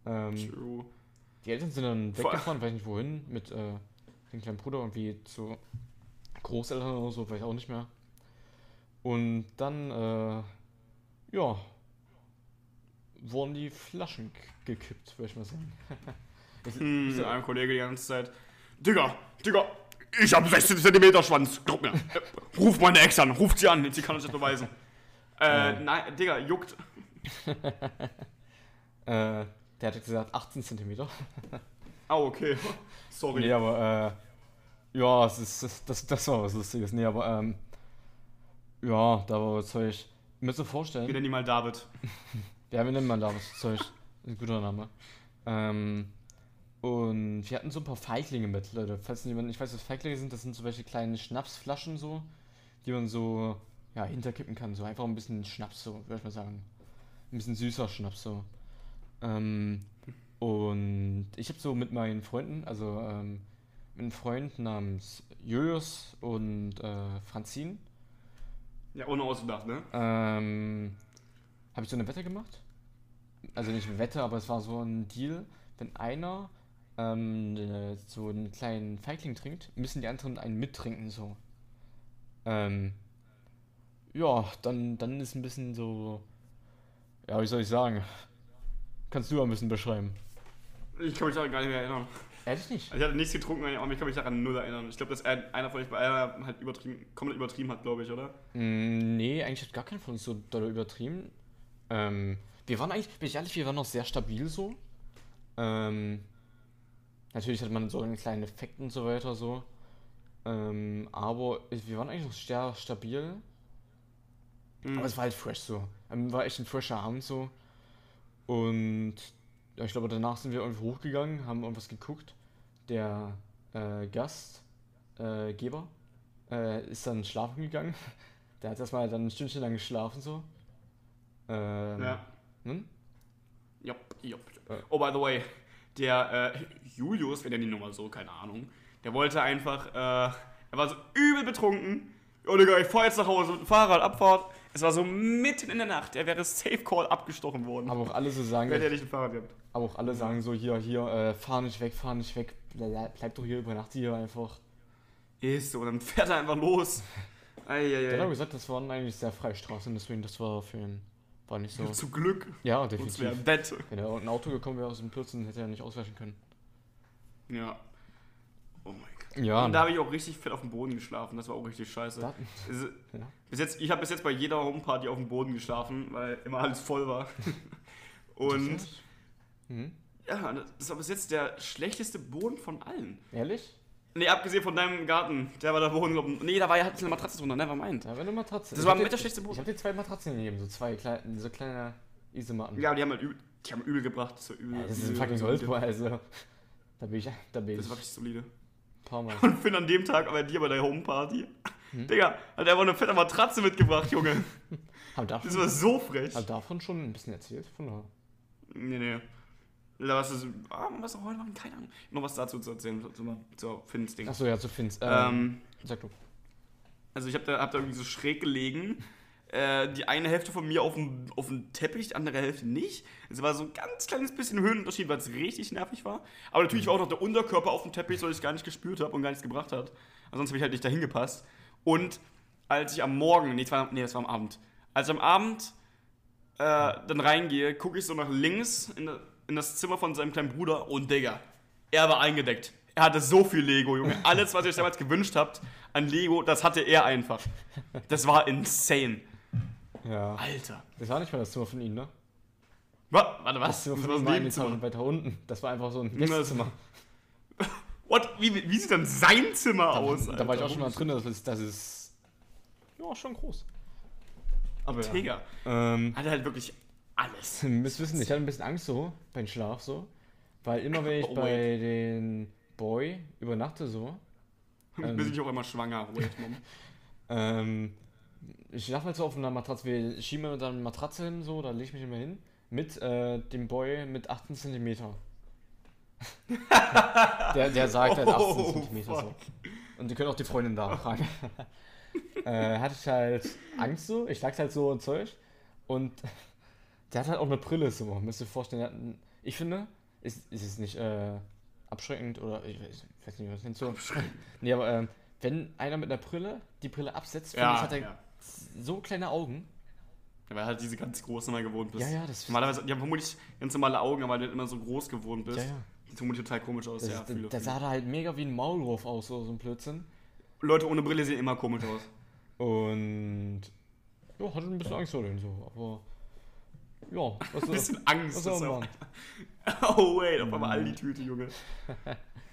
Ähm, True. die Eltern sind dann Vor- weggefahren, weiß nicht wohin, mit äh, dem kleinen Bruder irgendwie zu Großeltern oder so, weiß ich auch nicht mehr. Und dann, äh, ja, wurden die Flaschen gekippt, würde ich mal sagen. [LAUGHS] Ich- Hm, ich- mit einem Kollege die ganze Zeit. Digga, Digga, ich hab 16 cm Schwanz. Glaub mir. [LAUGHS] Ruf meine Ex an, ruft sie an, sie kann uns das beweisen. Äh, nein, Digga, juckt. [LAUGHS] Äh, der hat gesagt 18 Zentimeter. Ah, okay. Sorry. Nee, aber äh, ja, es ist, das, das, war was Lustiges. Nee, aber ähm, ja, da war Zeug. Mir [LAUGHS] Wir vorstellen. nennen ihn mal David. Ja, wir nennen mal da was Zeug. Ein guter Name. Ähm, und wir hatten so ein paar Feiglinge mit, Leute. Falls jemand nicht weiß, was Feiglinge sind, das sind so welche kleinen Schnapsflaschen so, die man so ja, hinterkippen kann. So einfach ein bisschen Schnaps, so, würde ich mal sagen. Ein bisschen süßer Schnaps, so. Ähm, und ich habe so mit meinen Freunden, also ähm, mit einem Freund namens Julius und äh, Franzin, Ja, ohne ausgedacht, ne? ähm, habe ich so eine Wette gemacht. Also nicht eine Wette, aber es war so ein Deal. Wenn einer ähm, ne- so einen kleinen Feigling trinkt, müssen die anderen einen mittrinken, so. Ähm, ja, dann, dann ist ein bisschen so. Ja, wie soll ich sagen? Kannst du ein bisschen beschreiben? Ich kann mich daran gar nicht mehr erinnern. Ehrlich nicht? Ich hatte nichts getrunken, aber ich kann mich daran null erinnern. Ich glaube, dass ein- einer von euch bei einer halt übertrieben, komplett übertrieben hat, glaube ich, oder? Mm, Nee, eigentlich hat gar keiner von uns so doll übertrieben. Ähm, wir waren eigentlich, bin ich ehrlich, wir waren noch sehr stabil so. Ähm, natürlich hat man so einen kleinen Effekt und so weiter so. Ähm, aber wir waren eigentlich noch sehr stabil. Mhm. Aber es war halt fresh so. Ähm, war echt ein fresher Abend so. Und ja, ich glaube, danach sind wir irgendwie hochgegangen, haben irgendwas geguckt. Der äh, Gast, äh, äh, ist dann schlafen gegangen. [LAUGHS] Der hat erstmal dann ein Stündchen lang geschlafen so. Ähm, Ja. Hm? Jupp, jupp. Äh. Oh, by the way, der äh, Julius, nennen ihn nur mal so, keine Ahnung, der wollte einfach, äh, er war so übel betrunken. Oh, Digga, ich fahr jetzt nach Hause mit dem Fahrrad, Abfahrt. Es war so mitten in der Nacht, er wäre Safe Call abgestochen worden. Aber auch alle so sagen, Hätte er nicht ein Fahrrad gehabt. aber auch alle sagen so hier, hier, äh, fahr nicht weg, fahr nicht weg, bleib, doch hier, übernachte hier einfach. Ist so, und dann fährt er einfach los. Der hat Eieiei. gesagt, das waren eigentlich sehr freie Straßen, deswegen das war für ihn, war nicht so. Zum Glück. Ja, Uns definitiv. Bett. Wenn er ein Auto gekommen wäre aus dem Plötzen, hätte er nicht ausweichen können. Ja. Oh mein Gott. Ja, Und da habe ich auch richtig fett auf dem Boden geschlafen. Das war auch richtig scheiße. da, Es- Ja. Bis jetzt, ich habe bis jetzt bei jeder Homeparty auf dem Boden geschlafen, weil immer alles voll war. [LAUGHS] Und Mhm. ja, das war bis jetzt der schlechteste Boden von allen. Ehrlich? Nee, abgesehen von deinem Garten. Der war der Boden, glaub, nee, da war ja halt eine Matratze drunter, never mind. Ja, wenn du Matratze. Das ich war mit der schlechteste Ich Boden. habe dir zwei Matratzen gegeben, so zwei kleine, so kleine Isomatten. Ja, die haben halt übel, die haben übel gebracht. Das, war übel, Ja, das ist ein fucking. Holzbau, also. Da bin ich, da bin Das ich war richtig solide. Paar Mal. Und Finn an dem Tag bei dir bei der Homeparty. Hm? Digga, hat er einfach eine fette Matratze mitgebracht, Junge. [LAUGHS] Haben davon, Das war so frech. haben davon schon ein bisschen erzählt? Von der, Nee, nee. Da was ist, ah, was soll heute machen? Keine Ahnung. Noch was dazu zu erzählen, zu, zu Finns Ding. achso, ja, zu Finns. Ähm, Ähm, sag du. also ich hab da, hab da irgendwie so schräg gelegen. Äh, die eine Hälfte von mir auf dem, auf dem Teppich, die andere Hälfte nicht. Es war so ein ganz kleines bisschen Höhenunterschied, weil es richtig nervig war. Aber natürlich war auch noch der Unterkörper auf dem Teppich, so dass ich es gar nicht gespürt habe und gar nichts gebracht hat. Ansonsten habe ich halt nicht dahin gepasst. Und als ich am Morgen, nee, das war, nee, das war am Abend. Als ich am Abend äh, dann reingehe, gucke ich so nach links in, in das Zimmer von seinem kleinen Bruder und Digga, er war eingedeckt. Er hatte so viel Lego, Junge. Alles, was ihr euch damals gewünscht habt an Lego, das hatte er einfach. Das war insane. Ja. Alter. Das war nicht mal das Zimmer von ihnen, ne? Wa- Warte, Das was? Zimmer Das von war ihm das war eine. Etage weiter unten. Das war einfach so ein Gästezimmer. [LAUGHS] What? Wie, wie sieht dann sein Zimmer Da, aus? da war ich Alter? auch schon mal drin, das ist, das ist ja schon groß. Aber ja. Digga. Ähm, Hat halt wirklich alles. [LAUGHS] müsst wissen, ich hatte ein bisschen Angst so beim Schlaf so, weil immer wenn ich [LAUGHS] Oh, bei den Boy übernachte so, Ähm. Bis ich auch immer schwanger. Wait, Mom. ähm, ich schlafe halt so auf einer Matratze, wir schieben dann eine Matratze hin so, da lege ich mich immer hin mit äh, dem Boy mit 18 Zentimeter. [LAUGHS] der, der sagt halt 18 Oh, Zentimeter so. Und die können auch die Freundin da fragen. [LAUGHS] äh, hatte ich halt Angst so, ich lag halt so und Zeug. Und [LAUGHS] der hat halt auch eine Brille so, müsst ihr vorstellen. Der hat ein, ich finde, ist, ist es nicht äh, abschreckend oder ich weiß, ich weiß nicht, was nennt so. Nee, aber ähm, wenn einer mit einer Brille die Brille absetzt, Ja, ich, hat er ja. So kleine Augen. Weil halt diese ganz großen immer gewohnt bist. Ja, ja, das- Normalerweise, die haben vermutlich ganz normale Augen, aber weil du immer so groß gewohnt bist. Ja, ja. Sieht vermutlich total komisch aus. Das, ja, viele, der viele. sah da halt mega wie ein Maulwurf aus, so, so ein Blödsinn. Leute ohne Brille sehen immer komisch aus. Und ja, hatte ein bisschen Angst vor dem so, aber ja, [LAUGHS] was Ein bisschen Angst. was ist auch-? [LAUGHS] Oh, wait, auf einmal all die Tüte, Junge. [LAUGHS]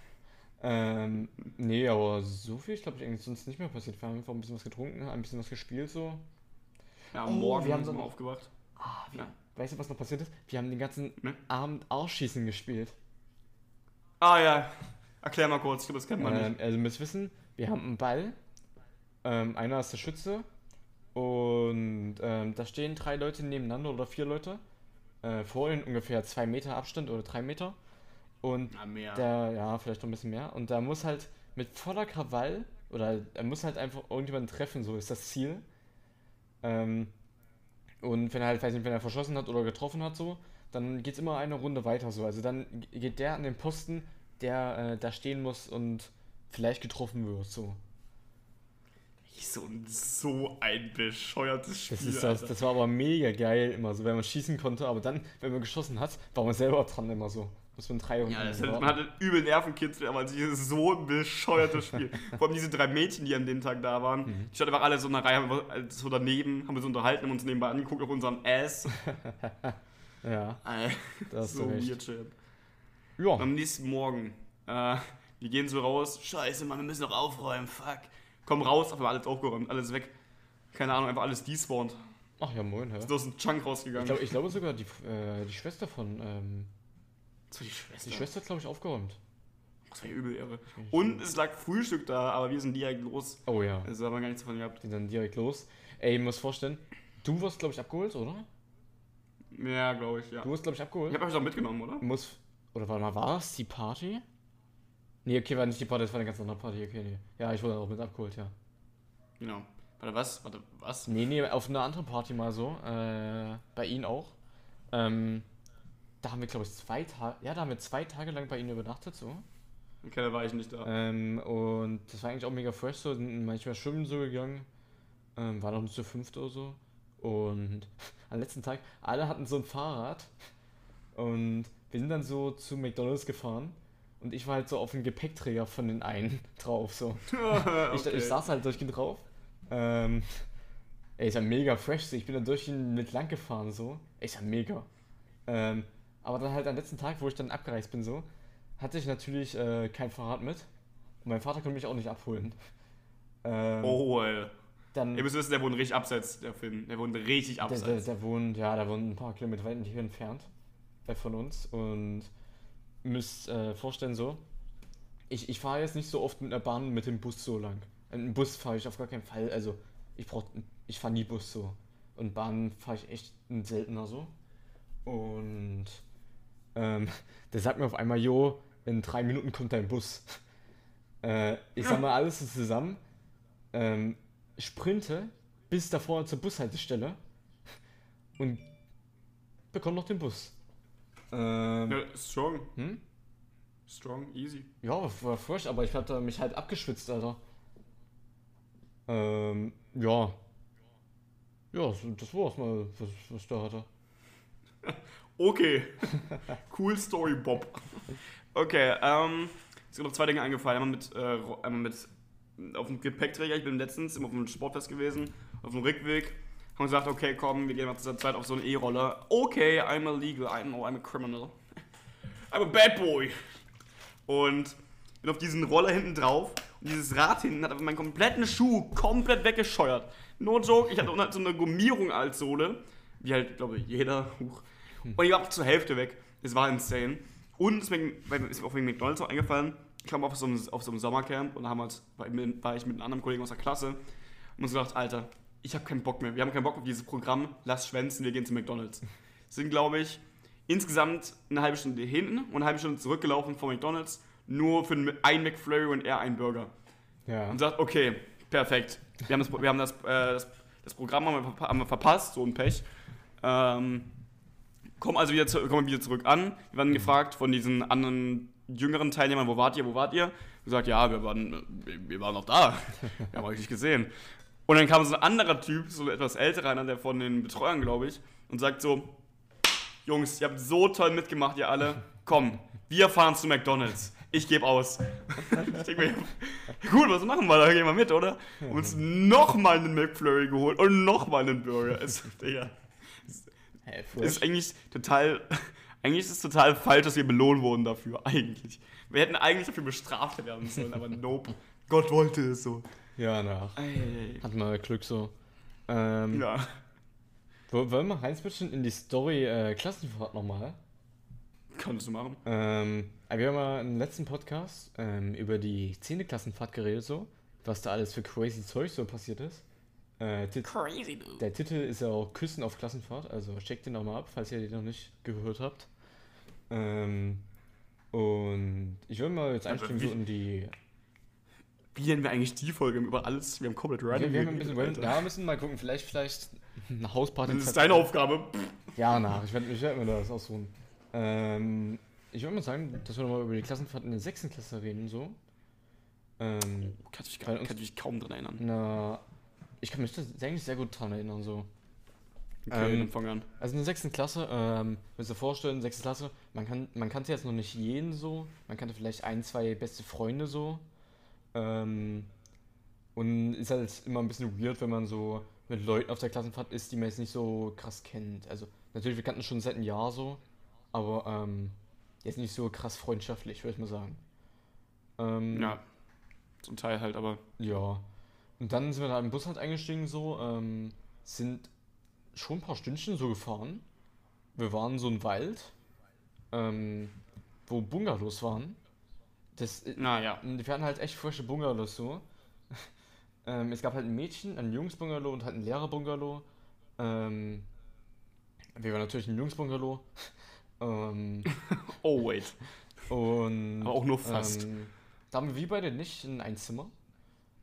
Ähm, nee, aber so viel, ich glaube, ich eigentlich sonst nicht mehr passiert. Wir haben einfach ein bisschen was getrunken, ein bisschen was gespielt so. Ja, Oh, morgen wir haben sind so wir noch- aufgewacht. Ah, wie, Ja. Weißt du, was noch passiert ist? Wir haben den ganzen Ne? Abend Arschschießen gespielt. Ah ja, erklär mal kurz, ich glaube, das kennt man Ähm, nicht. also, ihr müsst wissen, wir haben einen Ball. Ähm, einer ist der Schütze. Und ähm, da stehen drei Leute nebeneinander oder vier Leute. Äh, vor ihnen ungefähr zwei Meter Abstand oder drei Meter. Und Na, mehr. Der, ja, vielleicht noch ein bisschen mehr. Und da muss halt mit voller Krawall, oder er muss halt einfach irgendjemanden treffen, so ist das Ziel. Ähm, und wenn er halt, weiß nicht, wenn er verschossen hat oder getroffen hat, so, dann geht es immer eine Runde weiter, so. Also dann geht der an den Posten, der äh, da stehen muss und vielleicht getroffen wird, so. so, so ein bescheuertes Spiel. Das, ist das, das war aber mega geil immer so, wenn man schießen konnte, aber dann, wenn man geschossen hat, war man selber dran immer so. Muss man drei Ja, das hat, man hatte übel Nervenkitzel, aber es ist so ein bescheuertes Spiel. [LAUGHS] Vor allem diese drei Mädchen, die an dem Tag da waren, Mhm. die standen einfach alle so in einer Reihe, haben wir- äh, so daneben, haben wir so unterhalten, haben uns nebenbei angeguckt auf unseren Ass. [LAUGHS] Ja, Alter, da hast so du recht. weird shit. Ja, Am nächsten Morgen, äh, wir gehen so raus, scheiße, Mann, wir müssen noch aufräumen, fuck. Komm raus, aber alles aufgeräumt, alles weg. Keine Ahnung, einfach alles despawned. ach ja, moin, hä? Ist aus dem Chunk Ich rausgegangen. glaube ich glaube sogar die, äh, die Schwester von, ähm, war die Schwester. die Schwester hat glaube ich aufgeräumt. Das war ja übel irre. Und es lag Frühstück da, aber wir sind direkt los. Oh ja, Also haben wir gar nichts davon gehabt. die dann direkt los. Ey, ich muss vorstellen, du wirst glaube ich abgeholt, oder? Ja, glaube ich, ja. Du wirst glaube ich abgeholt. Ich habe euch auch mitgenommen, oder? Muss, oder warte mal, war das die Party? Nee, okay, war nicht die Party, das war eine ganz andere Party, okay, nee. Ja, ich wurde auch mit abgeholt, ja. Genau. Warte, was? Warte, was? Nee, nee, auf einer anderen Party mal so, äh, bei ihnen auch. Ähm, da haben wir glaube ich zwei Tage, ja, da haben wir zwei Tage lang bei ihnen übernachtet, so. Okay, da war ich nicht da. Ähm, und das war eigentlich auch mega fresh, so sind manchmal schwimmen so gegangen. Ähm, war noch zu fünft oder so. Und [LAUGHS] am letzten Tag, alle hatten so ein Fahrrad. Und wir sind dann so zu McDonalds gefahren. Und ich war halt so auf dem Gepäckträger von den einen [LAUGHS] drauf. So. [LAUGHS] Ich, Okay. ich saß halt durchgehend drauf. Ähm, ey, ist ja mega fresh. So. Ich bin dann durch ihn mit lang gefahren. So. Ey, ist ja mega. Ähm, aber dann halt am letzten Tag, wo ich dann abgereist bin, so, hatte ich natürlich äh, kein Fahrrad mit. Und mein Vater konnte mich auch nicht abholen. Ähm, Oh, ey. dann, Ihr müsst wissen, der wohnt richtig abseits, der Film. Der wohnt richtig der, der, abseits. der wohnt, ja, der wohnt ein paar Kilometer weit hier entfernt äh, von uns. Und müsst äh, vorstellen so, ich, ich fahre jetzt nicht so oft mit einer Bahn mit dem Bus so lang. Ein Bus fahre ich auf gar keinen Fall. Also ich brauch, ich fahre nie Bus so. Und Bahn fahre ich echt seltener so. Und ähm, der sagt mir auf einmal, jo, in drei Minuten kommt dein Bus. [LAUGHS] Äh, ich sag mal alles zusammen. Ähm, sprinte bis davor zur Bushaltestelle und bekomme noch den Bus. Ähm, Ja, strong. hm? Strong, easy. Ja, war frisch, aber ich hatte mich halt abgeschwitzt, Alter. Ähm, ja. Ja, das war's mal, was, was da hatte. [LAUGHS] Okay. [LAUGHS] cool Story, Bob. Okay, ähm, es sind noch zwei Dinge eingefallen. Einmal mit, äh, einmal mit auf dem Gepäckträger. Ich bin letztens immer auf einem Sportfest gewesen. Auf dem Rückweg Haben gesagt, okay, komm, wir gehen mal zur Zeit auf so eine E-Roller. Okay, I'm illegal, I know, I'm a criminal. I'm a bad boy. Und bin auf diesen Roller hinten drauf und dieses Rad hinten hat aber meinen kompletten Schuh komplett weggescheuert. No joke, ich hatte halt so eine Gummierung als Sohle, wie halt, glaube ich, jeder. Huch. Und ich war auch zur Hälfte weg. Es war insane. Und es ist mir auch wegen McDonalds auch eingefallen, ich kam auf so einem, auf so einem Sommercamp und da haben halt, war, ich mit einem anderen Kollegen aus der Klasse und uns gedacht, Alter, ich habe keinen Bock mehr. Wir haben keinen Bock auf dieses Programm. Lass schwänzen, wir gehen zu McDonalds. [LAUGHS] Sind, glaube ich, insgesamt eine halbe Stunde hinten und eine halbe Stunde zurückgelaufen von McDonalds, nur für einen McFlurry und er einen Burger. Ja. Und sagt, okay, perfekt. Wir haben das, wir haben das, äh, das, das Programm haben wir verpasst, so ein Pech. Ähm, kommen also wieder, zu, kommen wieder zurück an. Wir werden gefragt von diesen anderen jüngeren Teilnehmern, wo wart ihr, wo wart ihr? Gesagt, ja, wir waren, wir waren noch da. wir haben euch nicht gesehen. Und dann kam so ein anderer Typ, so etwas älterer, einer der von den Betreuern, glaube ich, und sagt so, Jungs, ihr habt so toll mitgemacht, ihr alle. Komm, wir fahren zu McDonalds. Ich gebe aus. [LAUGHS] ich denke mir, gut, was machen wir da? Gehen wir mit, oder? Und uns nochmal einen McFlurry geholt und nochmal einen Burger. Es, Digga. Hey, ist eigentlich total, [LAUGHS] eigentlich ist es total falsch, dass wir belohnt wurden dafür, [LAUGHS] eigentlich. Wir hätten eigentlich dafür bestraft werden sollen, aber nope. [LAUGHS] Gott wollte es so. ja, nach. Hat mal Glück so. Ähm, Ja. wo- Wollen wir reinswitchen in die Story äh, Klassenfahrt nochmal? Kannst du machen. Ähm, wir haben ja im letzten Podcast ähm, über die 10. Klassenfahrt geredet, so, was da alles für crazy Zeug so passiert ist. Äh, Crazy, dude. der Titel ist ja auch Küssen auf Klassenfahrt, also checkt den nochmal ab, falls ihr den noch nicht gehört habt. Ähm, und ich würde mal jetzt Also einsteigen wie- so in die. Wie nennen wir eigentlich die Folge? Über alles? Wir haben komplett random. Wir, wir haben ein bisschen random, ja, wir müssen mal gucken, vielleicht, vielleicht eine Hausparty. Das ist deine Aufgabe. Ja, nach, ich werde ich werd mir das ausruhen. Ähm, ich würde mal sagen, dass wir nochmal über die Klassenfahrt in der 6. Klasse reden, so. Ähm, Kann ich, Bei uns- kann ich mich kaum dran erinnern. na, ich kann mich da eigentlich sehr gut dran erinnern, so. Okay, Ähm, fang an. Also in der 6. Klasse, ähm, müsst ihr vorstellen, 6. Klasse, man, kann, man kannte jetzt noch nicht jeden so, man kannte vielleicht ein, zwei beste Freunde so. Ähm, und ist halt immer ein bisschen weird, wenn man so mit Leuten auf der Klassenfahrt ist, die man jetzt nicht so krass kennt. Also natürlich, wir kannten schon seit einem Jahr so, aber ähm, jetzt nicht so krass freundschaftlich, würde ich mal sagen. Ähm, Ja. Zum Teil halt, aber. ja. Und dann sind wir da im Bus halt eingestiegen so, ähm, sind schon ein paar Stündchen so gefahren. Wir waren so ein Wald, ähm, wo Bungalows waren. Das, äh, Naja. wir hatten halt echt frische Bungalows so. [LAUGHS] ähm, es gab halt ein Mädchen, ein Jungs-Bungalow und halt ein Lehrer-Bungalow. Ähm, wir waren natürlich ein Jungs-Bungalow. [LAUGHS] ähm, [LAUGHS] Oh, wait. und Aber auch nur fast. Ähm, da haben wir beide nicht in ein Zimmer.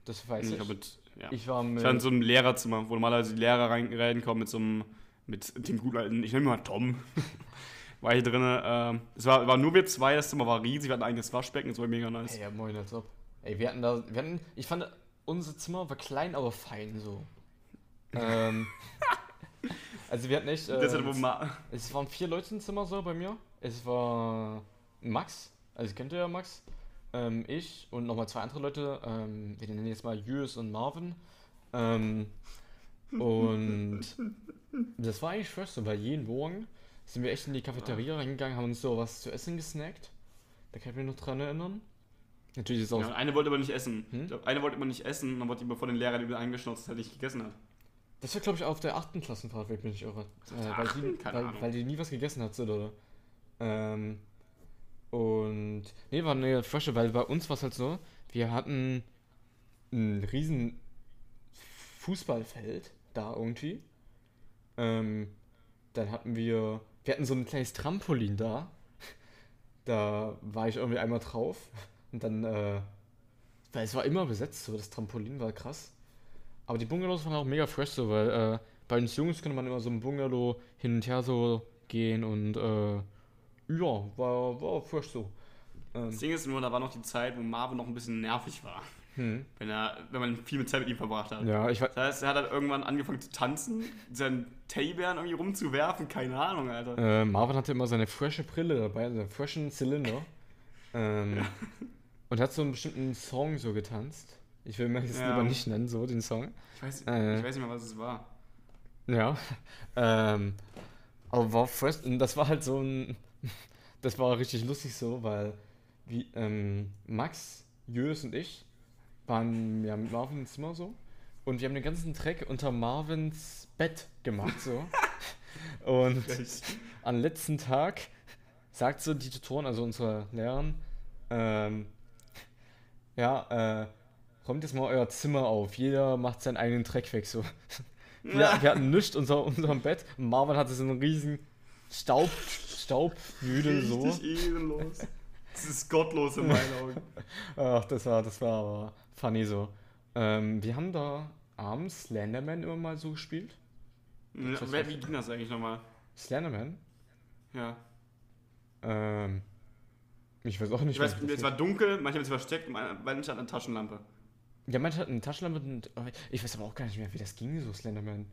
Das weiß Ich, ich. mit, ja. Ich war mit. Ich war in so einem Lehrerzimmer, wo normalerweise die Lehrer rein, reinkommen mit so einem, mit dem guten alten, ich nenne mal Tom. [LAUGHS] war hier drin. Ähm, es war, war nur wir zwei, das Zimmer war riesig, wir hatten ein eigenes Waschbecken, das war mega nice. Ey, ja, moin, als ob. Ey, wir hatten da. Wir hatten, ich fand, unser Zimmer war klein, aber fein so. [LAUGHS] ähm, also, wir hatten echt. Äh, das hat wohl mal. es waren vier Leute im Zimmer so bei mir. Es war Max, also kennt ihr ja Max. Ähm, ich und nochmal zwei andere Leute. Ähm, wir nennen jetzt mal Julius und Marvin. Ähm, und das war eigentlich first, weil jeden Morgen sind wir echt in die Cafeteria reingegangen, haben uns so was zu essen gesnackt. Da kann ich mich noch dran erinnern. Natürlich ist auch. Ja, eine wollte aber nicht essen. Hm? Ich glaub, eine wollte immer nicht essen dann wurde die von den Lehrern wieder eingeschnauzt, dass er nicht gegessen hat. Das war, glaube ich, auf der achten Klassenfahrt, wenn ich mich irre. Äh, weil, die, weil, weil die nie was gegessen hat, oder? Ähm, und, nee, war eine frische, weil bei uns war es halt so, wir hatten ein riesen Fußballfeld da irgendwie. Ähm, dann hatten wir, wir hatten so ein kleines Trampolin da. Da war ich irgendwie einmal drauf. Und dann, äh, weil es war immer besetzt, so das Trampolin war krass. Aber die Bungalows waren auch mega fresh, so, weil äh, bei uns Jungs konnte man immer so im Bungalow hin und her so gehen und äh, ja, war, war fresh so. Ähm, Das Ding ist nur, da war noch die Zeit, wo Marvin noch ein bisschen nervig war. hm. Wenn, er, wenn man viel mit Zeit mit ihm verbracht hat. Ja, ich. Das heißt, er hat halt irgendwann angefangen zu tanzen, seinen Teddybären irgendwie rumzuwerfen, keine Ahnung, Alter. Äh, Marvin hatte immer seine frische Brille dabei, also einen freshen Zylinder. Ähm, [LAUGHS] und hat so einen bestimmten Song so getanzt. Ich will mir jetzt Ja. lieber nicht nennen, so den Song. Ich weiß, Äh. ich weiß nicht mehr, was es war. Ja. [LAUGHS] Ähm, aber war und das war halt so ein. [LAUGHS] Das war richtig lustig so, weil wie, ähm, Max, Jös und ich waren ja mit Marvin im Zimmer so. Und wir haben den ganzen Dreck unter Marvins Bett gemacht so. [LAUGHS] und am letzten Tag sagt so die Tutoren, also unsere Lehrerin, ähm, ja, äh, räumt jetzt mal euer Zimmer auf. Jeder macht seinen eigenen Dreck weg so. [LAUGHS] Wir, wir hatten nichts unter unserem Bett. Marvin hatte so einen riesen Staub, Staubwüdel so. Richtig ehrenlos. Das ist gottlos in meinen Augen. [LAUGHS] Ach, das war, das war aber funny so. Ähm, wir haben da abends Slenderman immer mal so gespielt. Ja, wer, wie ging das eigentlich nochmal? Slenderman? Ja. Ähm, ich weiß auch nicht. Ich weiß, es war dunkel, manche haben es versteckt, manche hatten eine Taschenlampe. ja, manche hatten eine Taschenlampe und oh, ich weiß aber auch gar nicht mehr, wie das ging, so Slenderman.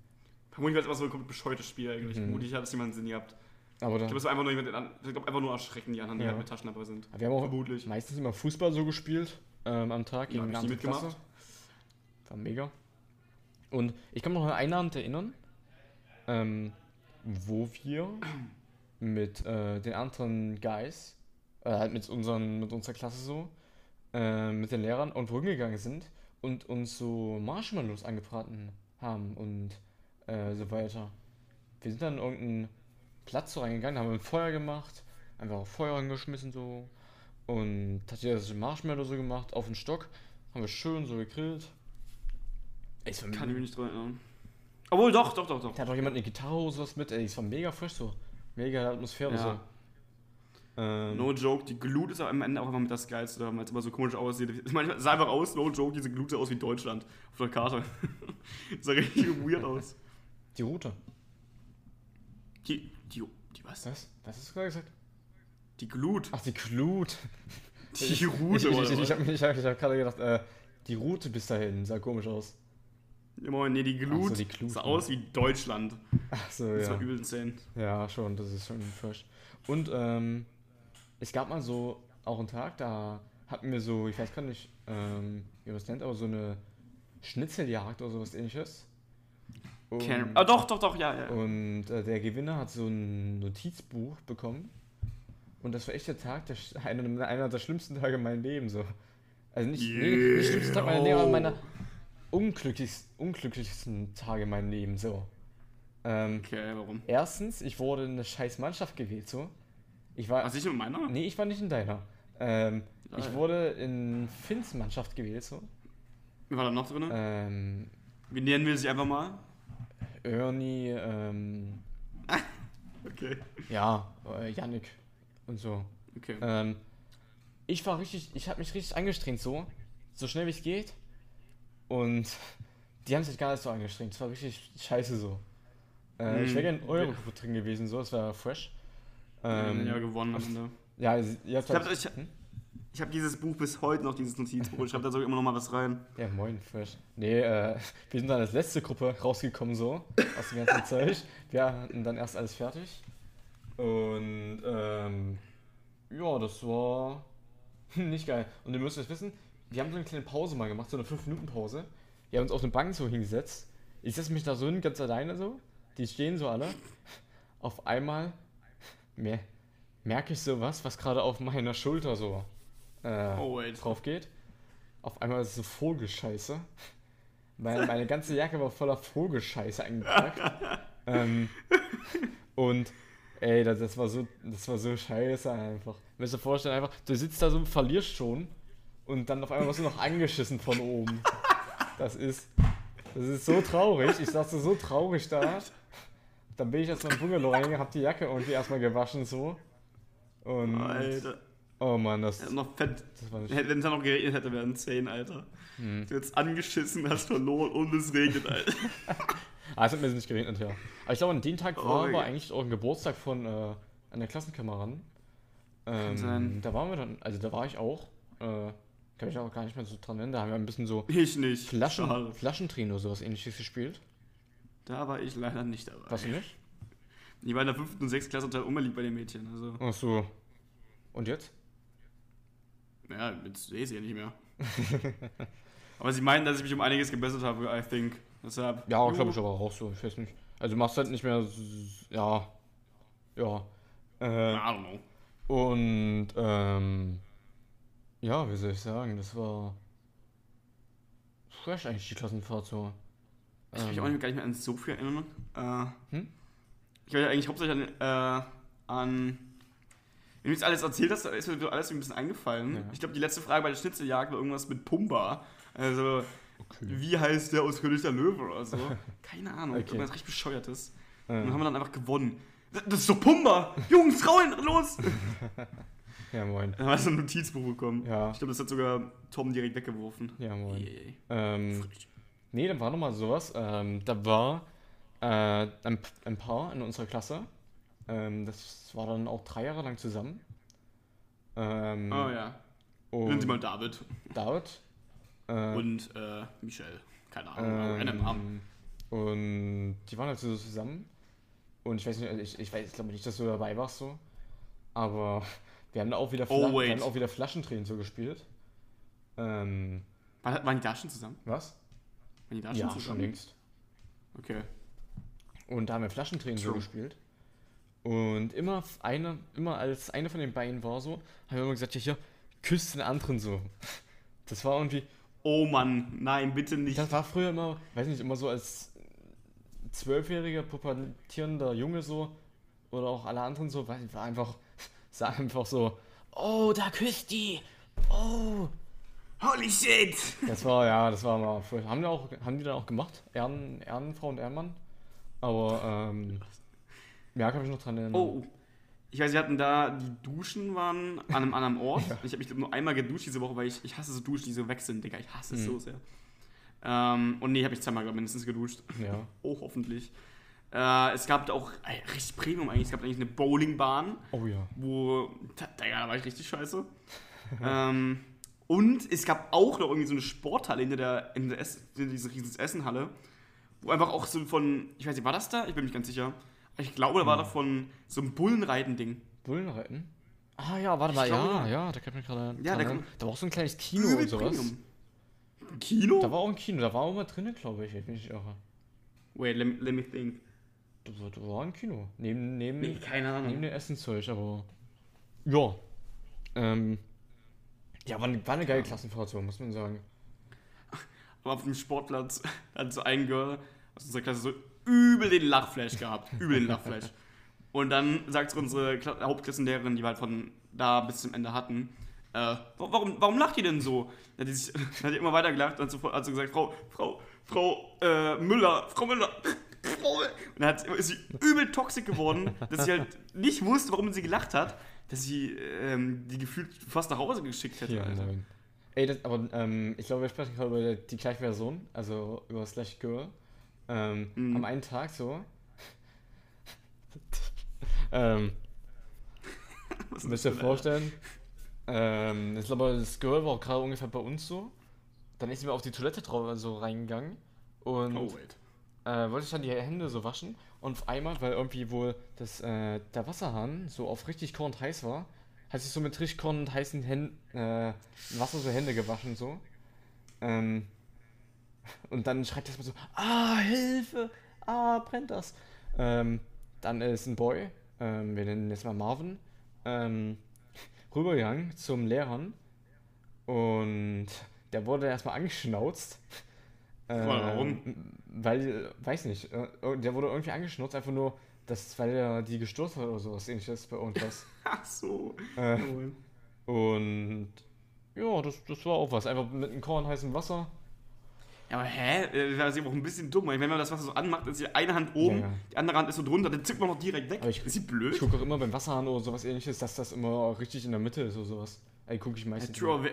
Vermutlich war es immer so ein komplett bescheuertes Spiel eigentlich. Mhm. Vermutlich hat es jemand Sinn gehabt. Aber da, Ich glaube, es war einfach nur jemand, an- ich glaube, einfach nur erschrecken, die anderen, die Ja. halt mit Taschenlampe sind. wir haben auch Vermutlich. meistens immer Fußball so gespielt ähm, am Tag Ja, hab gegen ich eine nie andere Klasse. mitgemacht. War mega. Und ich kann mich noch an einen Abend erinnern, ähm, wo wir mit äh, den anderen Guys, äh, halt mit, unseren, mit unserer Klasse so, äh, mit den Lehrern und rumgegangen sind und uns so Marshmallows angebraten haben und äh, so weiter. Wir sind dann in irgendeinen Platz so reingegangen, haben ein Feuer gemacht, einfach auf Feuer angeschmissen so und hat jeder das Marshmallow so gemacht auf den Stock, haben wir schön so gegrillt. Ey, es war Kann ich mich nicht dran erinnern. Obwohl, doch, doch, doch, doch. da hat auch jemand eine Gitarre oder sowas mit, ey, es war mega frisch so. Mega Atmosphäre Ja. so. Ähm, No joke, die Glut ist am Ende auch einfach mit das Geilste, weil es immer so komisch aussieht. [LAUGHS] Manchmal sah einfach aus, no joke, diese Glut sah aus wie Deutschland auf der Karte. [LAUGHS] sah richtig weird aus. Die Route. Die, die, die was? Was? Was hast du gerade gesagt? Die Glut. Ach, die Glut. [LAUGHS] Die Route, Ich, ich, oder ich, ich habe hab, ich hab gerade gedacht, äh, die Route bis dahin sah komisch aus. Immer, nee, die Glut, so, die Glut, sah aus wie Deutschland. Ach so, Das ja. war übel insane. Ja, schon, das ist schon fresh. Und ähm, es gab mal so auch einen Tag, da hatten wir so, ich weiß gar nicht, ähm, wie man es nennt, aber so eine Schnitzeljagd oder sowas ähnliches. Can ah, doch, doch, doch, ja, ja. und äh, der Gewinner hat so ein Notizbuch bekommen. Und das war echt der Tag, der, einer, einer der schlimmsten Tage in meinem Leben so. Also nicht, nee, nicht schlimmsten Tag meiner Leben, aber meiner unglücklichsten, unglücklichsten Tage in meinem Leben so. Ähm, Okay, warum? Erstens, ich wurde in eine scheiß Mannschaft gewählt, so. Ich war. Was ich mit meiner? nee, ich war nicht in deiner. Ähm, ich Geil. wurde in Finns Mannschaft gewählt, so. Wie war da noch drin? Ähm, Wie nennen wir sie einfach mal? Ernie, ähm, [LAUGHS] Okay. ja, äh, Yannick und so. Okay. Ähm, ich war richtig, ich habe mich richtig angestrengt, so. So schnell wie es geht. Und [LAUGHS] die haben sich gar nicht so angestrengt. Es war richtig scheiße so. Äh, Ich Mhm. wäre gerne in eure Gruppe drin gewesen, so. Das war fresh. Ähm, Ähm, ja, gewonnen am Ende. ja, ihr habt Ich hab, halt- ich, Hm? Ich hab dieses Buch bis heute noch, dieses Notizbuch. Ich schreibe da sogar immer noch mal was rein. Ja, moin, fresh. Nee, äh, wir sind dann als letzte Gruppe rausgekommen, so, aus dem ganzen [LAUGHS] Zeug. Wir hatten dann erst alles fertig. Und, ähm, ja, das war [LAUGHS] nicht geil. Und ihr müsst jetzt wissen, wir haben so eine kleine Pause mal gemacht, so eine 5-Minuten-Pause. Wir haben uns auf eine Bank so hingesetzt. Ich setze mich da so hin, ganz alleine so. Die stehen so alle. Auf einmal mer merke ich so was, was gerade auf meiner Schulter so äh, Oh, drauf geht. Auf einmal ist es so Vogelscheiße. Meine, meine ganze Jacke war voller Vogelscheiße eingepackt. [LAUGHS] ähm, und ey, das, das war so, das war so scheiße einfach. Müsst ihr vorstellen, einfach, du sitzt da so, verlierst schon und dann auf einmal wirst du noch angeschissen von oben. Das ist, das ist so traurig. Ich saß so traurig da. Dann bin ich erstmal im Bungalow reingegangen, hab die Jacke irgendwie erstmal gewaschen so. Und Alter. Oh Mann, das, hat noch fett. war Wenn es dann noch geregnet hätte, wären 10, Alter. Hm. Du hättest angeschissen, hast verloren und es regnet, Alter. [LAUGHS] Ah, es hat mir nicht geregnet, ja. Aber ich glaube, an dem Tag Oh, war ja. eigentlich auch ein Geburtstag von äh, einer Klassenkameradin. Ähm. Da waren wir dann, also da war ich auch. Äh, kann ich auch gar nicht mehr so dran erinnern. Da haben wir ein bisschen so Ich nicht. Flaschen, Schade. Flaschentrin oder sowas ähnliches gespielt. Da war ich leider nicht dabei. Was du nicht? Ich war in der 5. und 6. Klasse total unbeliebt bei den Mädchen. Also, Ach so. Und jetzt? Ja, jetzt sehe ich sie ja nicht mehr. [LAUGHS] Aber sie meinen, dass ich mich um einiges gebessert habe, I think. Deshalb. Ja, glaube ich aber auch so. Ich weiß nicht. Also machst halt nicht mehr, ja, ja. Äh, I don't know. und, ähm, ja, wie soll ich sagen, das war fresh eigentlich, die Klassenfahrt so. Ich kann mich auch nicht, gar nicht mehr an so viel erinnern. Äh, Hm? Ich will ja eigentlich hauptsächlich an, äh, an. Wenn du jetzt alles erzählt hast, ist mir alles ein bisschen eingefallen. Ja. Ich glaube, die letzte Frage bei der Schnitzeljagd war irgendwas mit Pumba. Also, Okay. wie heißt der aus König der Löwe oder so? [LAUGHS] Keine Ahnung, Okay. irgendwas richtig bescheuertes. Und dann haben wir dann einfach gewonnen. Das ist doch Pumba! Jungs, rauen, los! [LAUGHS] ja, moin. Dann wir so ein Notizbuch bekommen. Ja, Ich glaube, das hat sogar Tom direkt weggeworfen. ja, moin. Yay. Ähm, nee, dann war noch mal sowas. Ähm, da war äh, ein, ein Paar in unserer Klasse. Ähm, das war dann auch drei Jahre lang zusammen. Ähm, Oh ja. Nennen Sie mal David. David. Äh, Und äh, Michelle. Keine Ahnung, ähm, und die waren halt so zusammen. Und ich weiß nicht, ich, ich weiß, ich glaube nicht, dass du dabei warst so. Aber [LAUGHS] wir haben da auch wieder, Oh, Fla wir haben auch wieder Flaschendrehen so gespielt. Ähm, War- Waren die da schon zusammen? was? Waren die da Ja, schon schon zusammen? längst. Okay. Und da haben wir Flaschendrehen so True. gespielt. Und immer eine, immer als eine von den beiden war so, haben wir immer gesagt, ja hier, küsst den anderen so. Das war irgendwie, Oh Mann, nein, bitte nicht. das war früher immer, weiß nicht, immer so als zwölfjähriger, pubertierender Junge so, oder auch alle anderen so, nicht, war einfach, [LAUGHS] sah einfach so, oh, da küsst die, oh. Holy shit! Das war, ja, das war mal, haben die auch, haben die dann auch gemacht, Ehren, Ehrenfrau und Ehrenmann. Aber, ähm, ja, kann mich noch dran erinnern. Oh, ich weiß, wir hatten da, die Duschen waren an einem anderen Ort. [LAUGHS] Ich habe mich glaub, nur einmal geduscht diese Woche, weil ich, ich hasse so Duschen, die so wechseln, Digga. Ich hasse es Mhm. so sehr. Ähm, und nee, habe ich zweimal glaub, mindestens geduscht. Ja. [LAUGHS] Oh, hoffentlich. Äh, es gab da auch, ey, richtig Premium eigentlich, es gab eigentlich eine Bowlingbahn, Oh ja. wo, da, Digga, da war ich richtig scheiße. [LAUGHS] ähm, und es gab auch noch irgendwie so eine Sporthalle hinter der, in der Ess, in diese riesen Essenhalle, wo einfach auch so von, ich weiß nicht, war das da? Ich bin mir nicht ganz sicher. Ich glaube, da war da von so ein Bullenreiten-Ding. Bullenreiten? Ah ja, warte Ich mal, glaube, ja, ja. ja, da kann ich mich gerade Ja, da kann- Da war auch so ein kleines Kino und sowas. Premium. Kino? Da war auch ein Kino, da war auch mal drinnen, glaube ich, wenn ich mich nicht irre. Wait, let me, let me think. Da war, da war ein Kino. Neben, neben, Nee, keine neben Ahnung. dem Essenszeug, aber. Ja. Ähm. Ja, war eine, war eine geile Klassenfahrt, so, muss man sagen. Aber auf dem Sportplatz hat [LAUGHS] so ein Girl aus unserer Klasse so übel den Lachflash gehabt. Übel den Lachflash. Und dann sagt unsere Kla Hauptklassenlehrerin, die wir halt von da bis zum Ende hatten, äh, wa- warum, warum lacht ihr denn so? Dann hat [LAUGHS] dann hat immer weiter gelacht und hat so, hat so gesagt, Frau, Frau, Frau äh, Müller, Frau Müller. Und dann hat, ist sie übel toxisch geworden, dass sie halt nicht wusste, warum sie gelacht hat, dass sie ähm, die gefühlt fast nach Hause geschickt hätte. Ja, Alter. moin. Ey, das, aber ähm, ich glaube, wir sprechen gerade über die gleiche Version, also über Slash Girl. Ähm, Mhm. Am einen Tag so. [LAUGHS] ähm, [LAUGHS] müsst ihr vorstellen. Ähm, ich glaube, das Girl war auch gerade ungefähr bei uns so. Dann ist sie mir auf die Toilette drauf, so reingegangen. Und Oh, wait. äh, wollte ich dann die Hände so waschen. Und auf einmal, weil irgendwie wohl das, äh, der Wasserhahn so auf richtig kochend heiß war, hat sich so mit richtig kochend heißen Händen, äh, Wasser so Hände gewaschen so. Ähm, und dann schreit das mal so, ah, Hilfe, ah, brennt das. Ähm, dann ist ein Boy, ähm, wir nennen ihn jetzt mal Marvin, ähm, rübergegangen zum Lehrern und der wurde erstmal angeschnauzt. Warum? Ähm, Weil, weiß nicht, äh, der wurde irgendwie angeschnauzt, einfach nur, dass, weil er die gestürzt hat oder sowas ähnliches bei irgendwas. [LAUGHS] Ach so. äh, und ja, das, das war auch was. Einfach mit einem Korn heißem Wasser. Ja, aber hä? Das ist ja auch ein bisschen dumm. Wenn man das Wasser so anmacht, ist die eine Hand oben, Ja, ja. die andere Hand ist so drunter, dann zückt man noch direkt weg. Aber ich- ist sie blöd? Ich gucke auch immer beim Wasserhahn oder sowas ähnliches, dass das immer richtig in der Mitte ist oder sowas. Ey, gucke ich Ja, meistens. true, aber wer,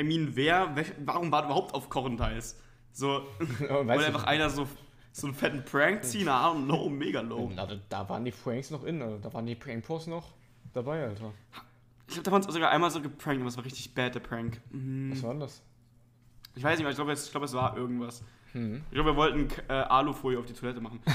I mean, wer, wer, warum war überhaupt auf heiß? So, [LAUGHS] weil einfach du, einer so, so einen fetten Prank ziehen, I don't know, mega low. na, da, da waren die Pranks noch in, also, da waren die Prank-Posts noch dabei, Alter. Ich glaube, da waren uns sogar einmal so geprankt, aber es war richtig bad, der Prank. Mhm. Was war denn das? Ich weiß nicht mehr, ich glaube, glaub, es war irgendwas. Hm. Ich glaube, wir wollten äh, Alufolie auf die Toilette machen. [LAUGHS]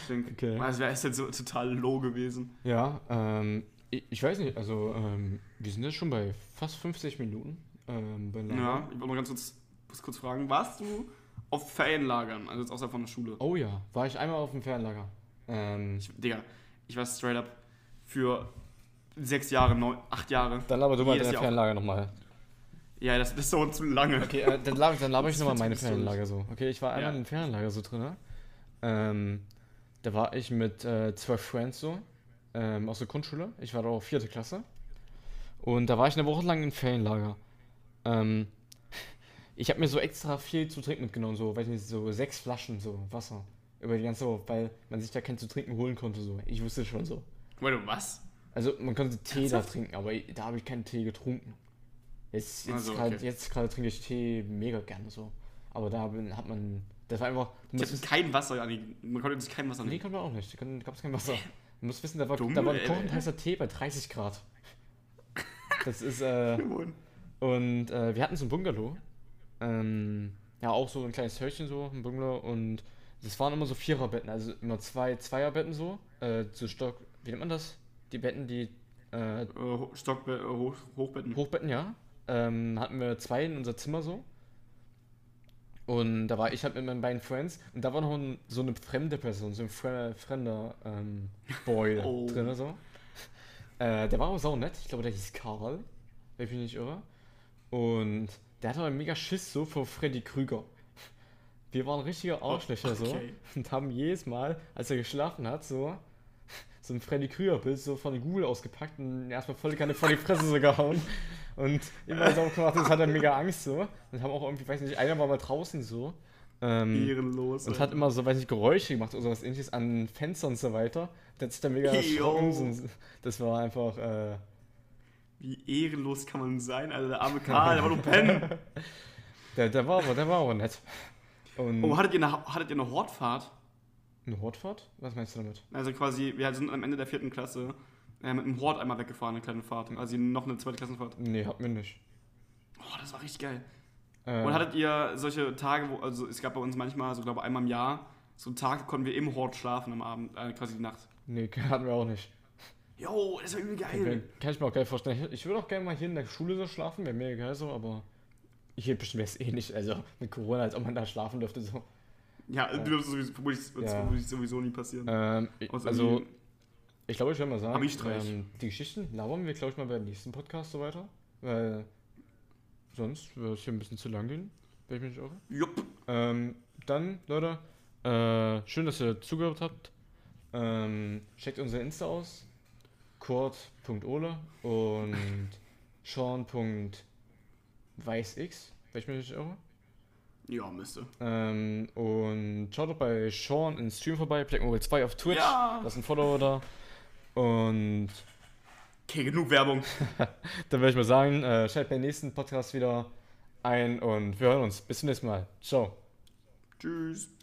Ich denke, Okay. das wäre jetzt so total low gewesen. Ja, ähm, ich, ich weiß nicht, also, ähm, wir sind jetzt schon bei fast 50 Minuten. Ähm, bei. Ja, ich wollte mal ganz kurz, muss kurz fragen, warst du auf Ferienlagern, also jetzt außerhalb von der Schule. Oh ja, war ich einmal auf dem Fernlager. Ähm, Ich, Digga, ich war straight up für sechs Jahre, neun, acht Jahre. dann aber du mal deine Jahr. Fernlager nochmal. Ja, das, das dauert zu lange. Okay, äh, dann laber, dann laber ich nochmal meine so Ferienlager so. Okay, ich war einmal Ja. im Ferienlager so drin. Ähm, da war ich mit äh, zwölf Friends so, ähm, aus der Grundschule. Ich war da auch vierte Klasse. Und da war ich eine Woche lang im Ferienlager. Ähm, ich habe mir so extra viel zu trinken mitgenommen, so, weiß nicht, so sechs Flaschen so Wasser. Über die ganze Woche, weil man sich da kein zu trinken holen konnte so. Ich wusste schon so. Warte, was? Also man konnte Tee da trinken, aber da habe ich keinen Tee getrunken. Jetzt, jetzt Also, gerade okay. trinke ich Tee mega gerne so. Aber da hat man, das war einfach, du Ich musst hatte wissen, kein Wasser, Anni. Man konnte sich kein Wasser nee, nehmen. kann man auch nicht, da gab es kein Wasser. Du musst wissen, da war, Dumm, da war kochend heißer Tee bei 30 Grad. Das ist, äh, [LAUGHS] und äh, wir hatten so ein Bungalow. Ähm, ja, auch so ein kleines Häuschen so, ein Bungalow. Und das waren immer so Viererbetten, also immer zwei Zweierbetten so. Äh, so Stock, wie nennt man das? Die Betten, die äh, Äh, Stockbe äh, Hoch Hochbetten. Hochbetten, ja. Ähm, hatten wir zwei in unser Zimmer so. Und da war ich halt mit meinen beiden Friends und da war noch ein, so eine fremde Person, so ein fre fremder ähm, Boy [LAUGHS] Oh. drin so. Äh, der war auch sau nett, ich glaube der hieß Karl, wenn ich mich nicht irre. Und der hatte aber mega Schiss so vor Freddy Krüger. Wir waren richtige Arschlöcher so okay. und haben jedes Mal, als er geschlafen hat, so so ein Freddy Krüger-Bild so von Google ausgepackt und erstmal voll keine vor die Fresse so gehauen. Und immer so gemacht, das hat er mega Angst so. Und haben auch irgendwie, weiß nicht, einer war mal draußen so. Ähm, Ehrenlos. und hat immer so, weiß nicht, Geräusche gemacht oder sowas ähnliches an Fenstern und so weiter. Der hat sich dann mega erschrocken. Das war einfach, äh, Wie ehrenlos kann man sein, Alter? Der arme [LAUGHS] Karl, der war nur pennen. der, der war aber, der war aber nett. Und Oh, hattet ihr eine, hattet ihr eine Hortfahrt? eine Hortfahrt? Was meinst du damit? Also quasi, wir sind am Ende der vierten Klasse äh, mit einem Hort einmal weggefahren, eine kleine Fahrt. Also noch eine zweite Klassenfahrt. Nee, hatten wir nicht. Oh, das war richtig geil. Äh, Und hattet ihr solche Tage, wo, also es gab bei uns manchmal, so glaube einmal im Jahr, so Tage konnten wir im Hort schlafen am Abend, äh, quasi die Nacht. nee, [LAUGHS] hatten wir auch nicht. Jo, das war übel geil. kann ich mir auch geil vorstellen. Ich, würde auch gerne mal hier in der Schule so schlafen, wäre mega geil so, aber hier bestimmt wäre es eh nicht. Also mit Corona, als ob man da schlafen dürfte so. Ja, du wirst sowieso, vermutlich, Ja. sowieso nie passieren. Ähm, also, ich glaube, ich würde mal sagen, ähm, die Geschichten labern wir, glaube ich, mal beim nächsten Podcast so weiter. Weil sonst würde es hier ein bisschen zu lang gehen, wenn ich mich nicht irre. Jupp. Ähm, dann, Leute, äh, schön, dass ihr zugehört habt. Ähm, checkt unser Insta aus. Kurt.ole und [LAUGHS] Sean.weißx, wenn ich mich nicht irre. Ja, müsste. Ähm, und schaut doch bei Sean in Stream vorbei, Black Mobile 2 auf Twitch. Ja. Lasst ein Follow da. Und Okay, genug Werbung. [LAUGHS] dann würde ich mal sagen, äh, schaltet beim nächsten Podcast wieder ein und wir hören uns. Bis zum nächsten Mal. Ciao. Tschüss.